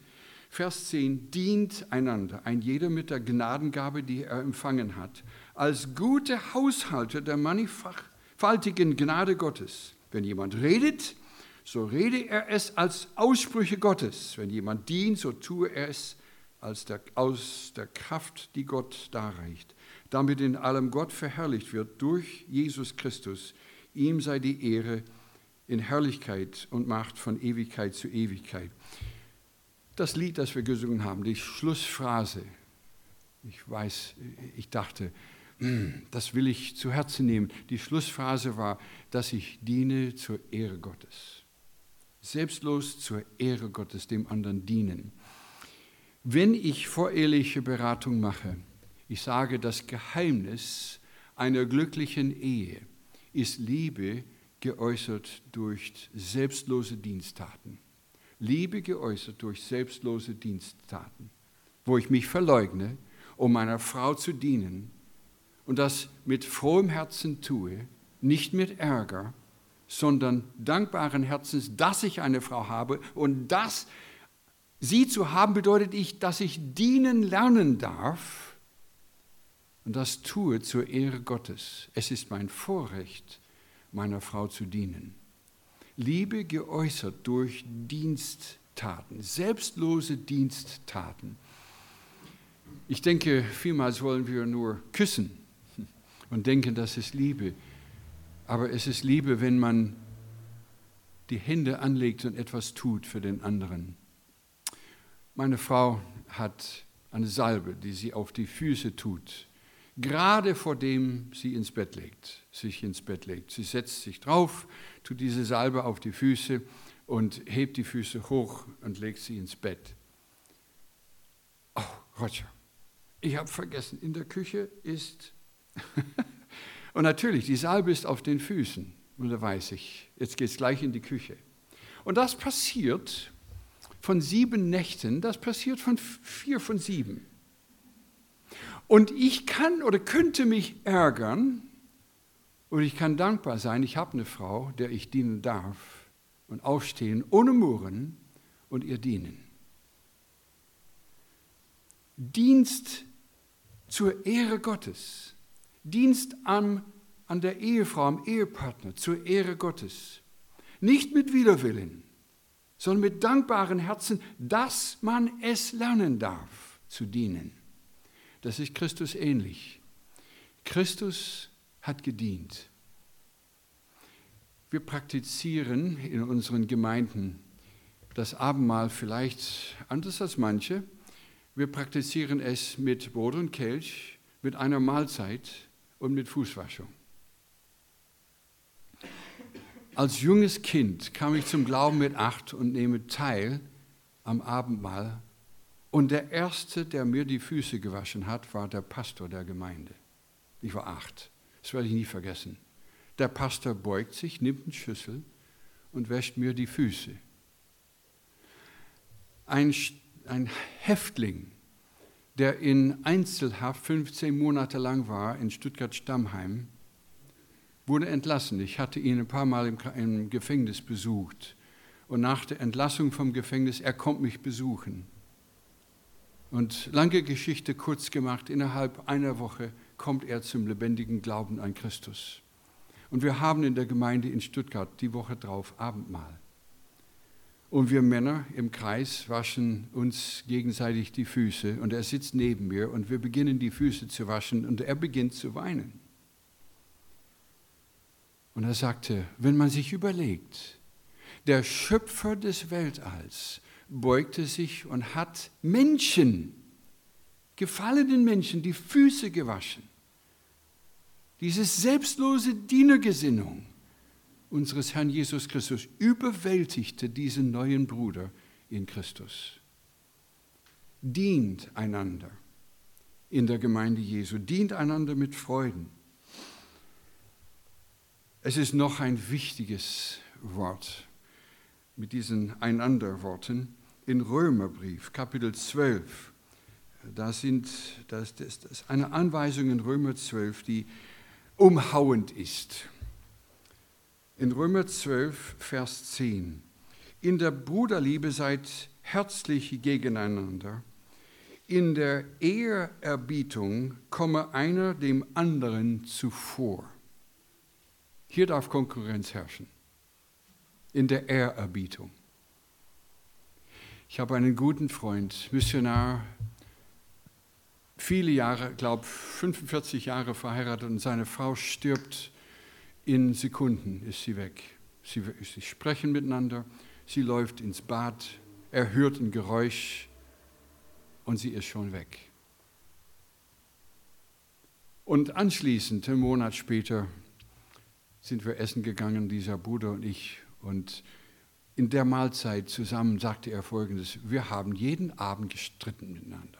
Vers 10, dient einander, ein jeder mit der Gnadengabe, die er empfangen hat, als gute Haushalter der mannigfaltigen Gnade Gottes. Wenn jemand redet, so rede er es als Aussprüche Gottes. Wenn jemand dient, so tue er es als der, aus der Kraft, die Gott darreicht, damit in allem Gott verherrlicht wird durch Jesus Christus. Ihm sei die Ehre in Herrlichkeit und Macht von Ewigkeit zu Ewigkeit das Lied, das wir gesungen haben, die Schlussphrase. Ich weiß, ich dachte, hm, das will ich zu Herzen nehmen. Die Schlussphrase war, dass ich diene zur Ehre Gottes. Selbstlos zur Ehre Gottes, dem anderen dienen. Wenn ich voreheliche Beratung mache, ich sage, das Geheimnis einer glücklichen Ehe ist Liebe geäußert durch selbstlose Diensttaten. Liebe geäußert durch selbstlose Diensttaten, wo ich mich verleugne, um meiner Frau zu dienen und das mit frohem Herzen tue, nicht mit Ärger, sondern dankbaren Herzens, dass ich eine Frau habe und das sie zu haben bedeutet ich, dass ich dienen lernen darf und das tue zur Ehre Gottes. Es ist mein Vorrecht, meiner Frau zu dienen. Liebe geäußert durch Diensttaten, selbstlose Diensttaten. Ich denke, vielmals wollen wir nur küssen und denken, das ist Liebe. Aber es ist Liebe, wenn man die Hände anlegt und etwas tut für den anderen. Meine Frau hat eine Salbe, die sie auf die Füße tut gerade vor dem sie ins Bett legt, sich ins Bett legt. Sie setzt sich drauf, tut diese Salbe auf die Füße und hebt die Füße hoch und legt sie ins Bett. Oh, Roger, ich habe vergessen, in der Küche ist... (laughs) und natürlich, die Salbe ist auf den Füßen. Und da weiß ich, jetzt geht es gleich in die Küche. Und das passiert von sieben Nächten, das passiert von vier von sieben. Und ich kann oder könnte mich ärgern oder ich kann dankbar sein, ich habe eine Frau, der ich dienen darf und aufstehen ohne Murren und ihr dienen. Dienst zur Ehre Gottes, Dienst am, an der Ehefrau, am Ehepartner, zur Ehre Gottes. Nicht mit Widerwillen, sondern mit dankbaren Herzen, dass man es lernen darf zu dienen. Das ist Christus ähnlich. Christus hat gedient. Wir praktizieren in unseren Gemeinden das Abendmahl vielleicht anders als manche. Wir praktizieren es mit Brot und Kelch, mit einer Mahlzeit und mit Fußwaschung. Als junges Kind kam ich zum Glauben mit acht und nehme teil am Abendmahl Und der Erste, der mir die Füße gewaschen hat, war der Pastor der Gemeinde. Ich war acht. Das werde ich nie vergessen. Der Pastor beugt sich, nimmt einen Schüssel und wäscht mir die Füße. Ein, ein Häftling, der in Einzelhaft 15 Monate lang war in Stuttgart-Stammheim, wurde entlassen. Ich hatte ihn ein paar Mal im, im Gefängnis besucht. Und nach der Entlassung vom Gefängnis, er kommt mich besuchen. Und lange Geschichte kurz gemacht, innerhalb einer Woche kommt er zum lebendigen Glauben an Christus. Und wir haben in der Gemeinde in Stuttgart die Woche drauf Abendmahl. Und wir Männer im Kreis waschen uns gegenseitig die Füße und er sitzt neben mir und wir beginnen die Füße zu waschen und er beginnt zu weinen. Und er sagte, wenn man sich überlegt, der Schöpfer des Weltalls beugte sich und hat Menschen, gefallenen Menschen, die Füße gewaschen. Diese selbstlose Dienergesinnung unseres Herrn Jesus Christus überwältigte diesen neuen Bruder in Christus. Dient einander in der Gemeinde Jesu, dient einander mit Freuden. Es ist noch ein wichtiges Wort mit diesen Einanderworten in Römerbrief, Kapitel 12. Da sind, das, das eine Anweisung in Römer 12, die umhauend ist. In Römer 12, Vers 10. In der Bruderliebe seid herzlich gegeneinander. In der Ehrerbietung komme einer dem anderen zuvor. Hier darf Konkurrenz herrschen. In der Ehrerbietung. Ich habe einen guten Freund, Missionar, viele Jahre, glaube 45 Jahre verheiratet und seine Frau stirbt in Sekunden, ist sie weg. Sie, sie sprechen miteinander, sie läuft ins Bad, er hört ein Geräusch und sie ist schon weg. Und anschließend, einen Monat später, sind wir essen gegangen, dieser Bruder und ich. Und in der Mahlzeit zusammen sagte er folgendes, wir haben jeden Abend gestritten miteinander.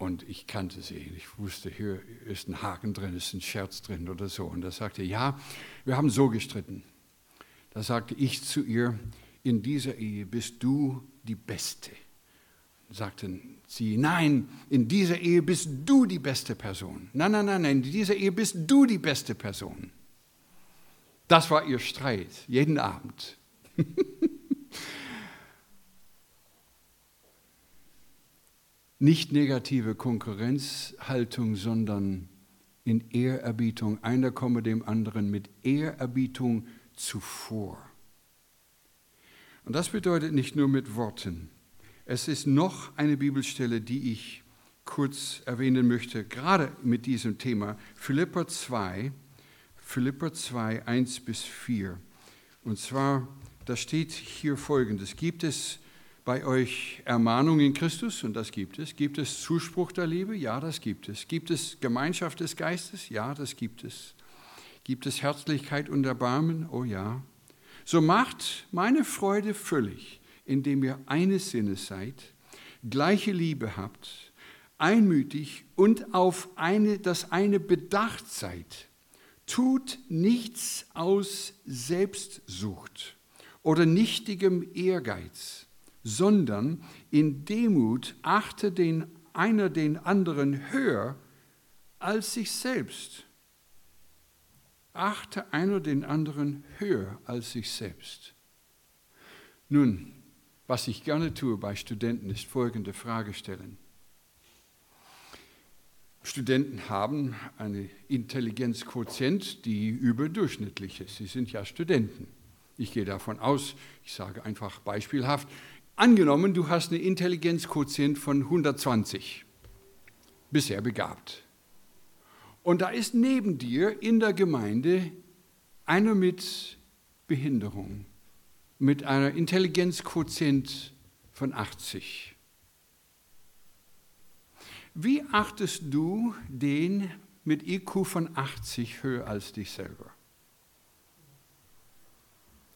Und ich kannte sie, ich wusste, hier ist ein Haken drin, ist ein Scherz drin oder so. Und er sagte, ja, wir haben so gestritten. Da sagte ich zu ihr, in dieser Ehe bist du die Beste. Sagten sie, nein, in dieser Ehe bist du die beste Person. Nein, nein, nein, nein, in dieser Ehe bist du die beste Person. Das war ihr Streit, jeden Abend. (laughs) Nicht negative Konkurrenzhaltung, sondern in Ehrerbietung. Einer komme dem anderen mit Ehrerbietung zuvor. Und das bedeutet nicht nur mit Worten. Es ist noch eine Bibelstelle, die ich kurz erwähnen möchte, gerade mit diesem Thema. Philippa 2, Philippa 2, 1 bis 4. Und zwar, da steht hier folgendes. Gibt es bei euch Ermahnung in Christus? Und das gibt es. Gibt es Zuspruch der Liebe? Ja, das gibt es. Gibt es Gemeinschaft des Geistes? Ja, das gibt es. Gibt es Herzlichkeit und Erbarmen? Oh ja. So macht meine Freude völlig, indem ihr eines Sinnes seid, gleiche Liebe habt, einmütig und auf eine, das eine bedacht seid tut nichts aus Selbstsucht oder nichtigem Ehrgeiz, sondern in Demut achte den einer den anderen höher als sich selbst. Achte einer den anderen höher als sich selbst. Nun, was ich gerne tue bei Studenten, ist folgende Frage stellen. Studenten haben eine Intelligenzquotient, die überdurchschnittlich ist. Sie sind ja Studenten. Ich gehe davon aus, ich sage einfach beispielhaft, angenommen, du hast eine Intelligenzquotient von 120, bisher begabt. Und da ist neben dir in der Gemeinde einer mit Behinderung, mit einer Intelligenzquotient von 80. Wie achtest du den mit IQ von 80 höher als dich selber?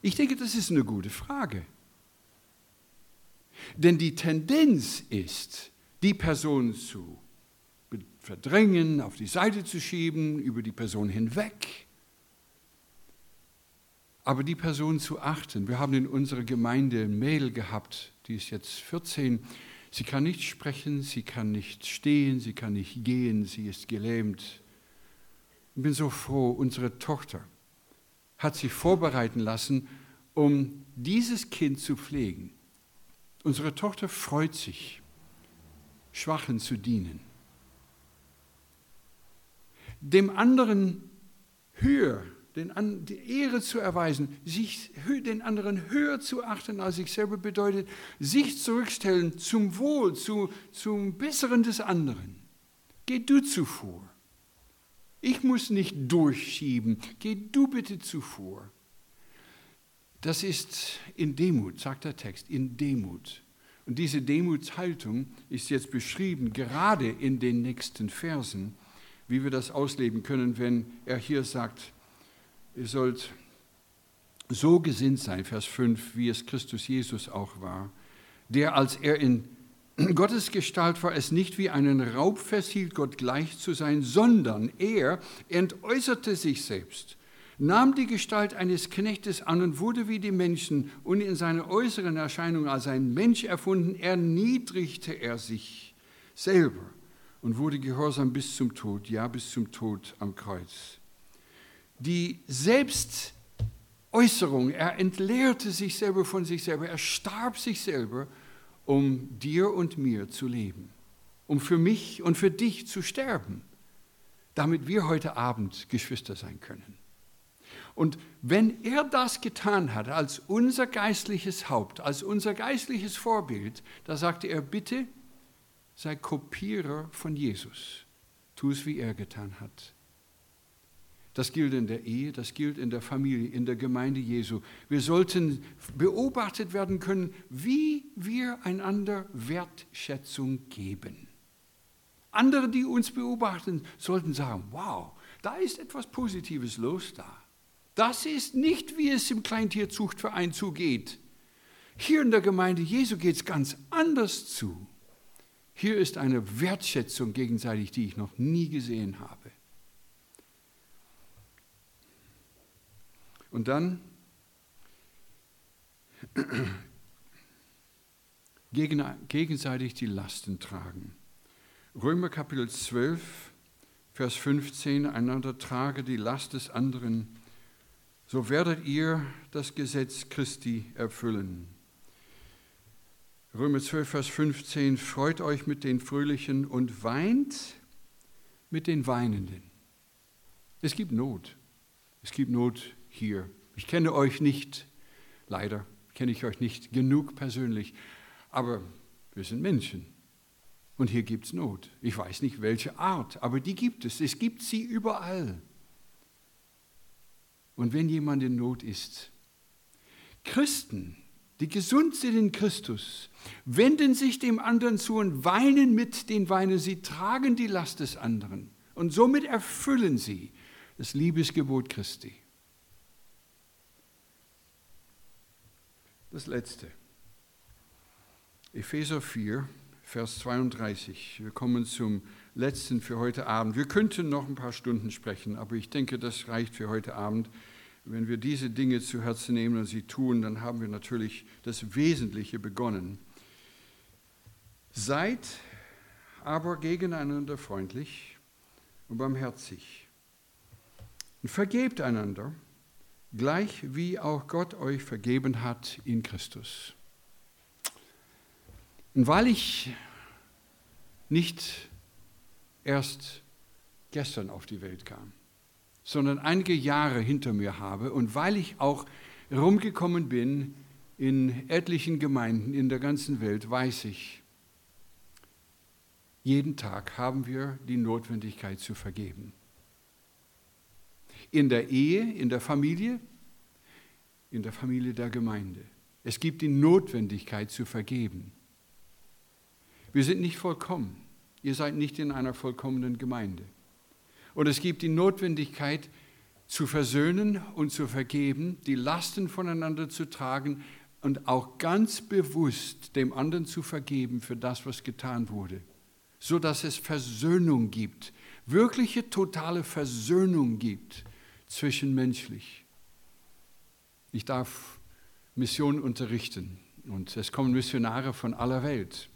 Ich denke, das ist eine gute Frage. Denn die Tendenz ist, die Person zu verdrängen, auf die Seite zu schieben, über die Person hinweg. Aber die Person zu achten. Wir haben in unserer Gemeinde ein Mädel gehabt, die ist jetzt 14. Sie kann nicht sprechen, sie kann nicht stehen, sie kann nicht gehen, sie ist gelähmt. Ich bin so froh, unsere Tochter hat sich vorbereiten lassen, um dieses Kind zu pflegen. Unsere Tochter freut sich, Schwachen zu dienen. Dem anderen höher, den, die Ehre zu erweisen, sich den anderen höher zu achten als sich selber bedeutet, sich zurückstellen zum Wohl, zu, zum Besseren des anderen. Geh du zuvor. Ich muss nicht durchschieben. Geh du bitte zuvor. Das ist in Demut, sagt der Text, in Demut. Und diese Demutshaltung ist jetzt beschrieben, gerade in den nächsten Versen, wie wir das ausleben können, wenn er hier sagt, ihr sollt so gesinnt sein, Vers 5, wie es Christus Jesus auch war, der, als er in (clears throat) Gottes Gestalt war es nicht wie einen Raub festhielt, Gott gleich zu sein, sondern er entäußerte sich selbst, nahm die Gestalt eines Knechtes an und wurde wie die Menschen und in seiner äußeren Erscheinung als ein Mensch erfunden, erniedrigte er sich selber und wurde gehorsam bis zum Tod, ja bis zum Tod am Kreuz. Die Selbstäußerung, er entleerte sich selber von sich selber, er starb sich selber um dir und mir zu leben, um für mich und für dich zu sterben, damit wir heute Abend Geschwister sein können. Und wenn er das getan hat als unser geistliches Haupt, als unser geistliches Vorbild, da sagte er, bitte sei Kopierer von Jesus. Tu es, wie er getan hat. Das gilt in der Ehe, das gilt in der Familie, in der Gemeinde Jesu. Wir sollten beobachtet werden können, wie wir einander Wertschätzung geben. Andere, die uns beobachten, sollten sagen, wow, da ist etwas Positives los da. Das ist nicht, wie es im Kleintierzuchtverein zugeht. Hier in der Gemeinde Jesu geht es ganz anders zu. Hier ist eine Wertschätzung gegenseitig, die ich noch nie gesehen habe. Und dann (clears throat) gegenseitig die Lasten tragen. Römer Kapitel 12, Vers 15, einander trage die Last des anderen, so werdet ihr das Gesetz Christi erfüllen. Römer 12, Vers 15, freut euch mit den Fröhlichen und weint mit den Weinenden. Es gibt Not. Es gibt Not hier. Ich kenne euch nicht, leider kenne ich euch nicht genug persönlich, aber wir sind Menschen. Und hier gibt es Not. Ich weiß nicht, welche Art, aber die gibt es. Es gibt sie überall. Und wenn jemand in Not ist, Christen, die gesund sind in Christus, wenden sich dem anderen zu und weinen mit den Weinen. Sie tragen die Last des anderen. Und somit erfüllen sie das Liebesgebot Christi. Das letzte. Epheser 4, Vers 32. Wir kommen zum letzten für heute Abend. Wir könnten noch ein paar Stunden sprechen, aber ich denke, das reicht für heute Abend. Wenn wir diese Dinge zu Herzen nehmen und sie tun, dann haben wir natürlich das Wesentliche begonnen. Seid aber gegeneinander freundlich und barmherzig und vergebt einander gleich wie auch Gott euch vergeben hat in Christus. Und weil ich nicht erst gestern auf die Welt kam, sondern einige Jahre hinter mir habe und weil ich auch rumgekommen bin in etlichen Gemeinden in der ganzen Welt, weiß ich, jeden Tag haben wir die Notwendigkeit zu vergeben in der Ehe, in der Familie, in der Familie der Gemeinde. Es gibt die Notwendigkeit zu vergeben. Wir sind nicht vollkommen. Ihr seid nicht in einer vollkommenen Gemeinde. Und es gibt die Notwendigkeit zu versöhnen und zu vergeben, die Lasten voneinander zu tragen, und auch ganz bewusst dem anderen zu vergeben für das, was getan wurde, so dass es Versöhnung gibt, wirkliche totale Versöhnung gibt zwischenmenschlich. Ich darf Mission unterrichten und es kommen Missionare von aller Welt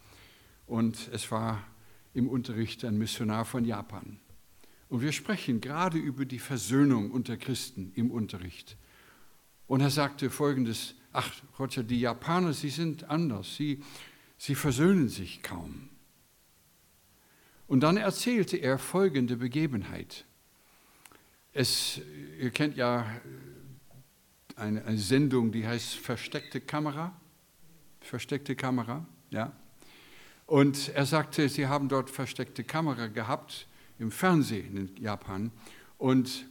und es war im Unterricht ein Missionar von Japan. Und wir sprechen gerade über die Versöhnung unter Christen im Unterricht. Und er sagte folgendes, ach Roger, die Japaner, sie sind anders, sie, sie versöhnen sich kaum. Und dann erzählte er folgende Begebenheit. Es, ihr kennt ja eine, eine Sendung, die heißt Versteckte Kamera. Versteckte Kamera, ja. Und er sagte, sie haben dort versteckte Kamera gehabt im Fernsehen in Japan. Und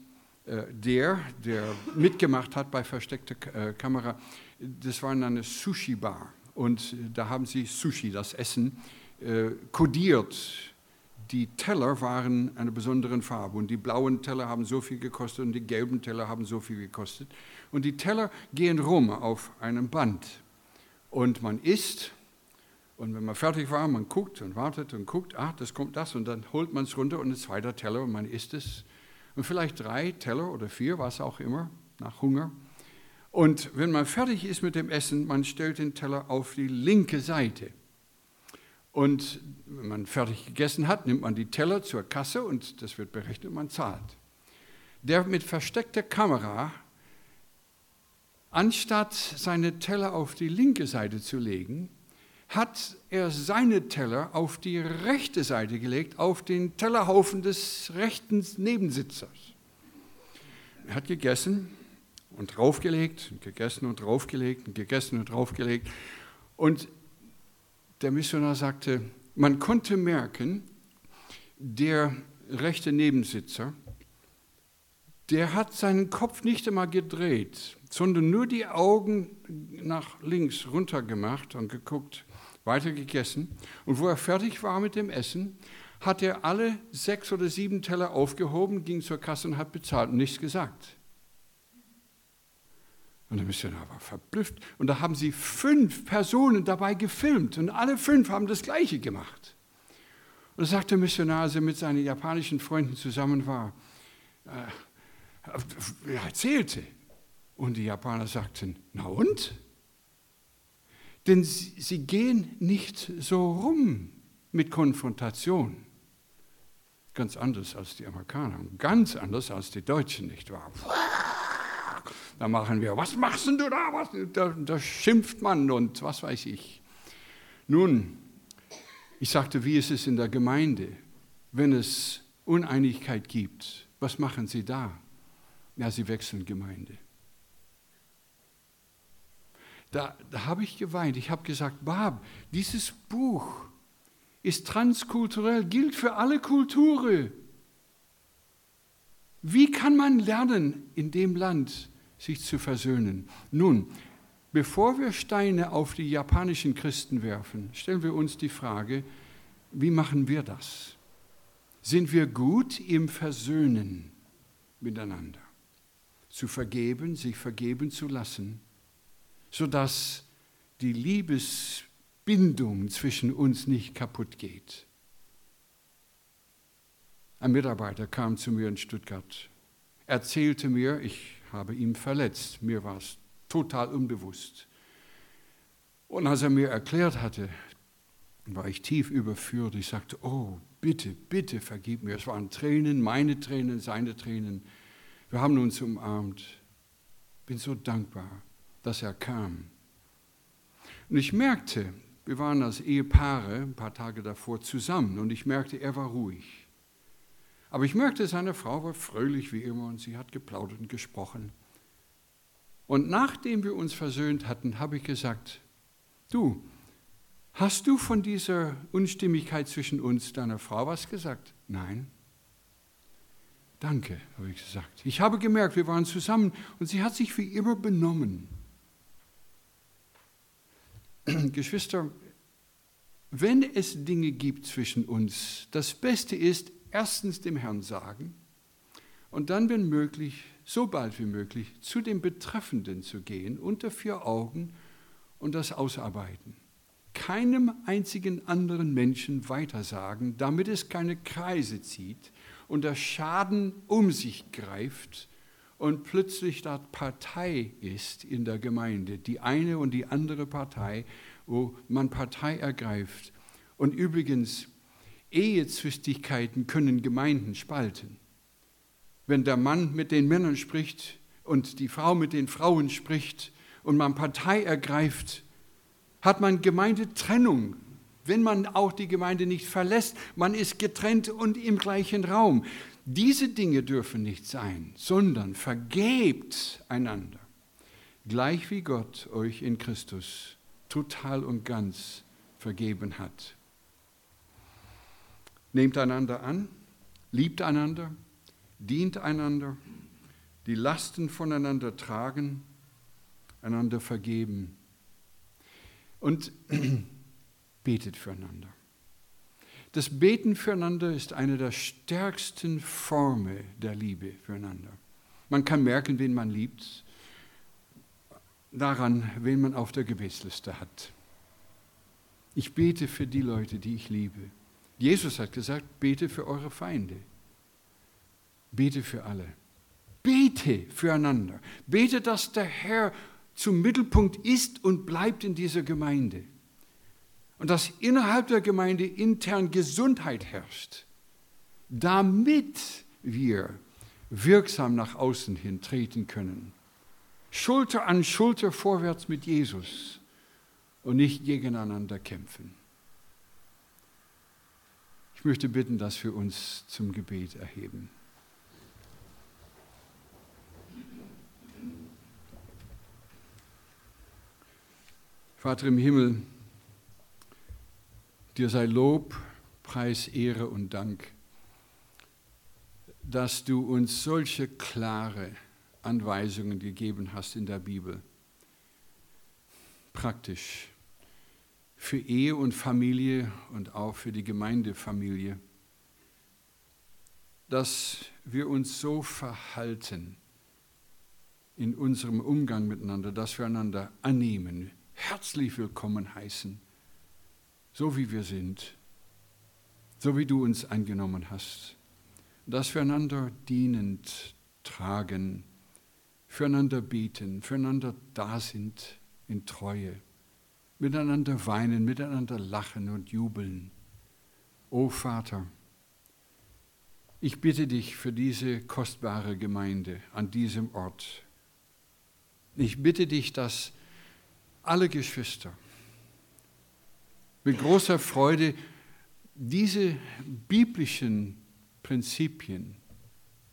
äh, der, der mitgemacht hat bei versteckter äh, Kamera, das war eine Sushi-Bar. Und da haben sie Sushi, das Essen, äh, kodiert. Die Teller waren einer besonderen Farbe und die blauen Teller haben so viel gekostet und die gelben Teller haben so viel gekostet. Und die Teller gehen rum auf einem Band. Und man isst und wenn man fertig war, man guckt und wartet und guckt, ach, das kommt das und dann holt man es runter und ein zweiter Teller und man isst es. Und vielleicht drei Teller oder vier, was auch immer, nach Hunger. Und wenn man fertig ist mit dem Essen, man stellt den Teller auf die linke Seite. Und wenn man fertig gegessen hat, nimmt man die Teller zur Kasse und das wird berechnet man zahlt. Der mit versteckter Kamera, anstatt seine Teller auf die linke Seite zu legen, hat er seine Teller auf die rechte Seite gelegt, auf den Tellerhaufen des rechten Nebensitzers. Er hat gegessen und draufgelegt, und gegessen und draufgelegt, und gegessen und draufgelegt. Und der Missionar sagte, man konnte merken, der rechte Nebensitzer, der hat seinen Kopf nicht einmal gedreht, sondern nur die Augen nach links runter gemacht und geguckt, weiter gegessen. Und wo er fertig war mit dem Essen, hat er alle sechs oder sieben Teller aufgehoben, ging zur Kasse und hat bezahlt und nichts gesagt. Und der Missionar war verblüfft. Und da haben sie fünf Personen dabei gefilmt und alle fünf haben das Gleiche gemacht. Und da sagte der Missionar, als er mit seinen japanischen Freunden zusammen war, äh, er erzählte. Und die Japaner sagten, na und? Denn sie, gehen nicht so rum mit Konfrontation. Ganz anders als die Amerikaner, ganz anders als die Deutschen, nicht wahr? Da machen wir, was machst du da? Was? Da, da schimpft man und was weiß ich. Nun, ich sagte, wie ist es in der Gemeinde, wenn es Uneinigkeit gibt? Was machen Sie da? Ja, Sie wechseln Gemeinde. Da, da habe ich geweint. Ich habe gesagt, Bab, dieses Buch ist transkulturell, gilt für alle Kulturen. Wie kann man lernen, in dem Land sich zu versöhnen? Nun, bevor wir Steine auf die japanischen Christen werfen, stellen wir uns die Frage, wie machen wir das? Sind wir gut im Versöhnen miteinander? Zu vergeben, sich vergeben zu lassen sodass die Liebesbindung zwischen uns nicht kaputt geht. Ein Mitarbeiter kam zu mir in Stuttgart, erzählte mir, ich habe ihn verletzt, mir war es total unbewusst. Und als er mir erklärt hatte, war ich tief überführt. Ich sagte, oh, bitte, bitte vergib mir. Es waren Tränen, meine Tränen, seine Tränen. Wir haben uns umarmt. Bin so dankbar dass er kam. Und ich merkte, wir waren als Ehepaare ein paar Tage davor zusammen und ich merkte, er war ruhig. Aber ich merkte, seine Frau war fröhlich wie immer und sie hat geplaudert und gesprochen. Und nachdem wir uns versöhnt hatten, habe ich gesagt, du, hast du von dieser Unstimmigkeit zwischen uns deiner Frau was gesagt? Nein. Danke, habe ich gesagt. Ich habe gemerkt, wir waren zusammen und sie hat sich wie immer benommen. (clears throat) Geschwister, wenn es Dinge gibt zwischen uns, das Beste ist, erstens dem Herrn sagen und dann, wenn möglich, so bald wie möglich, zu dem Betreffenden zu gehen, unter vier Augen und das ausarbeiten. Keinem einzigen anderen Menschen weitersagen, damit es keine Kreise zieht und der Schaden um sich greift und plötzlich da Partei ist in der Gemeinde, die eine und die andere Partei, wo man Partei ergreift. Und übrigens, Ehezwistigkeiten können Gemeinden spalten. Wenn der Mann mit den Männern spricht und die Frau mit den Frauen spricht und man Partei ergreift, hat man Gemeindetrennung. Wenn man auch die Gemeinde nicht verlässt, man ist getrennt und im gleichen Raum. Diese Dinge dürfen nicht sein, sondern vergebt einander, gleich wie Gott euch in Christus total und ganz vergeben hat. Nehmt einander an, liebt einander, dient einander, die Lasten voneinander tragen, einander vergeben und (clears throat) betet füreinander. Das Beten füreinander ist eine der stärksten Formen der Liebe füreinander. Man kann merken, wen man liebt, daran, wen man auf der Gebetsliste hat. Ich bete für die Leute, die ich liebe. Jesus hat gesagt, bete für eure Feinde. Bete für alle. Bete füreinander. Bete, dass der Herr zum Mittelpunkt ist und bleibt in dieser Gemeinde. Und dass innerhalb der Gemeinde intern Gesundheit herrscht, damit wir wirksam nach außen hin treten können. Schulter an Schulter vorwärts mit Jesus und nicht gegeneinander kämpfen. Ich möchte bitten, dass wir uns zum Gebet erheben. Vater im Himmel, dir sei Lob, Preis, Ehre und Dank, dass du uns solche klare Anweisungen gegeben hast in der Bibel. Praktisch für Ehe und Familie und auch für die Gemeindefamilie, dass wir uns so verhalten in unserem Umgang miteinander, dass wir einander annehmen, herzlich willkommen heißen, so wie wir sind, so wie du uns angenommen hast, dass wir einander dienend tragen, füreinander beten, füreinander da sind in Treue, miteinander weinen, miteinander lachen und jubeln. O Vater, ich bitte dich für diese kostbare Gemeinde an diesem Ort. Ich bitte dich, dass alle Geschwister mit großer Freude diese biblischen Prinzipien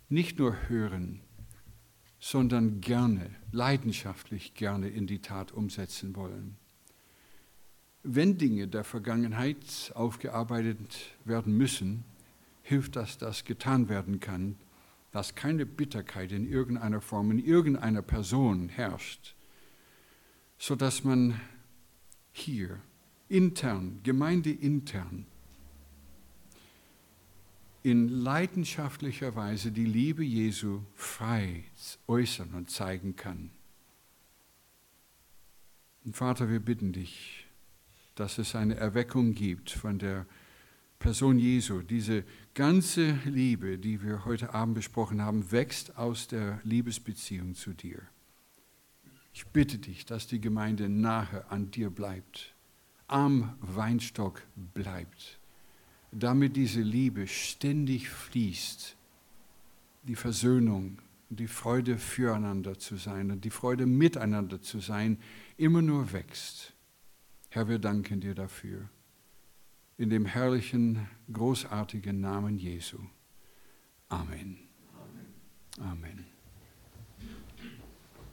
nicht nur hören, sondern gerne, leidenschaftlich gerne in die Tat umsetzen wollen. Wenn Dinge der Vergangenheit aufgearbeitet werden müssen, hilft das, dass getan werden kann, dass keine Bitterkeit in irgendeiner Form, in irgendeiner Person herrscht, sodass man hier intern, gemeindeintern, in leidenschaftlicher Weise die Liebe Jesu frei äußern und zeigen kann. Und Vater, wir bitten dich, dass es eine Erweckung gibt von der Person Jesu. Diese ganze Liebe, die wir heute Abend besprochen haben, wächst aus der Liebesbeziehung zu dir. Ich bitte dich, dass die Gemeinde nahe an dir bleibt, am Weinstock bleibt, damit diese Liebe ständig fließt, die Versöhnung, die Freude füreinander zu sein und die Freude miteinander zu sein, immer nur wächst. Herr, wir danken dir dafür. In dem herrlichen, großartigen Namen Jesu. Amen. Amen. Amen.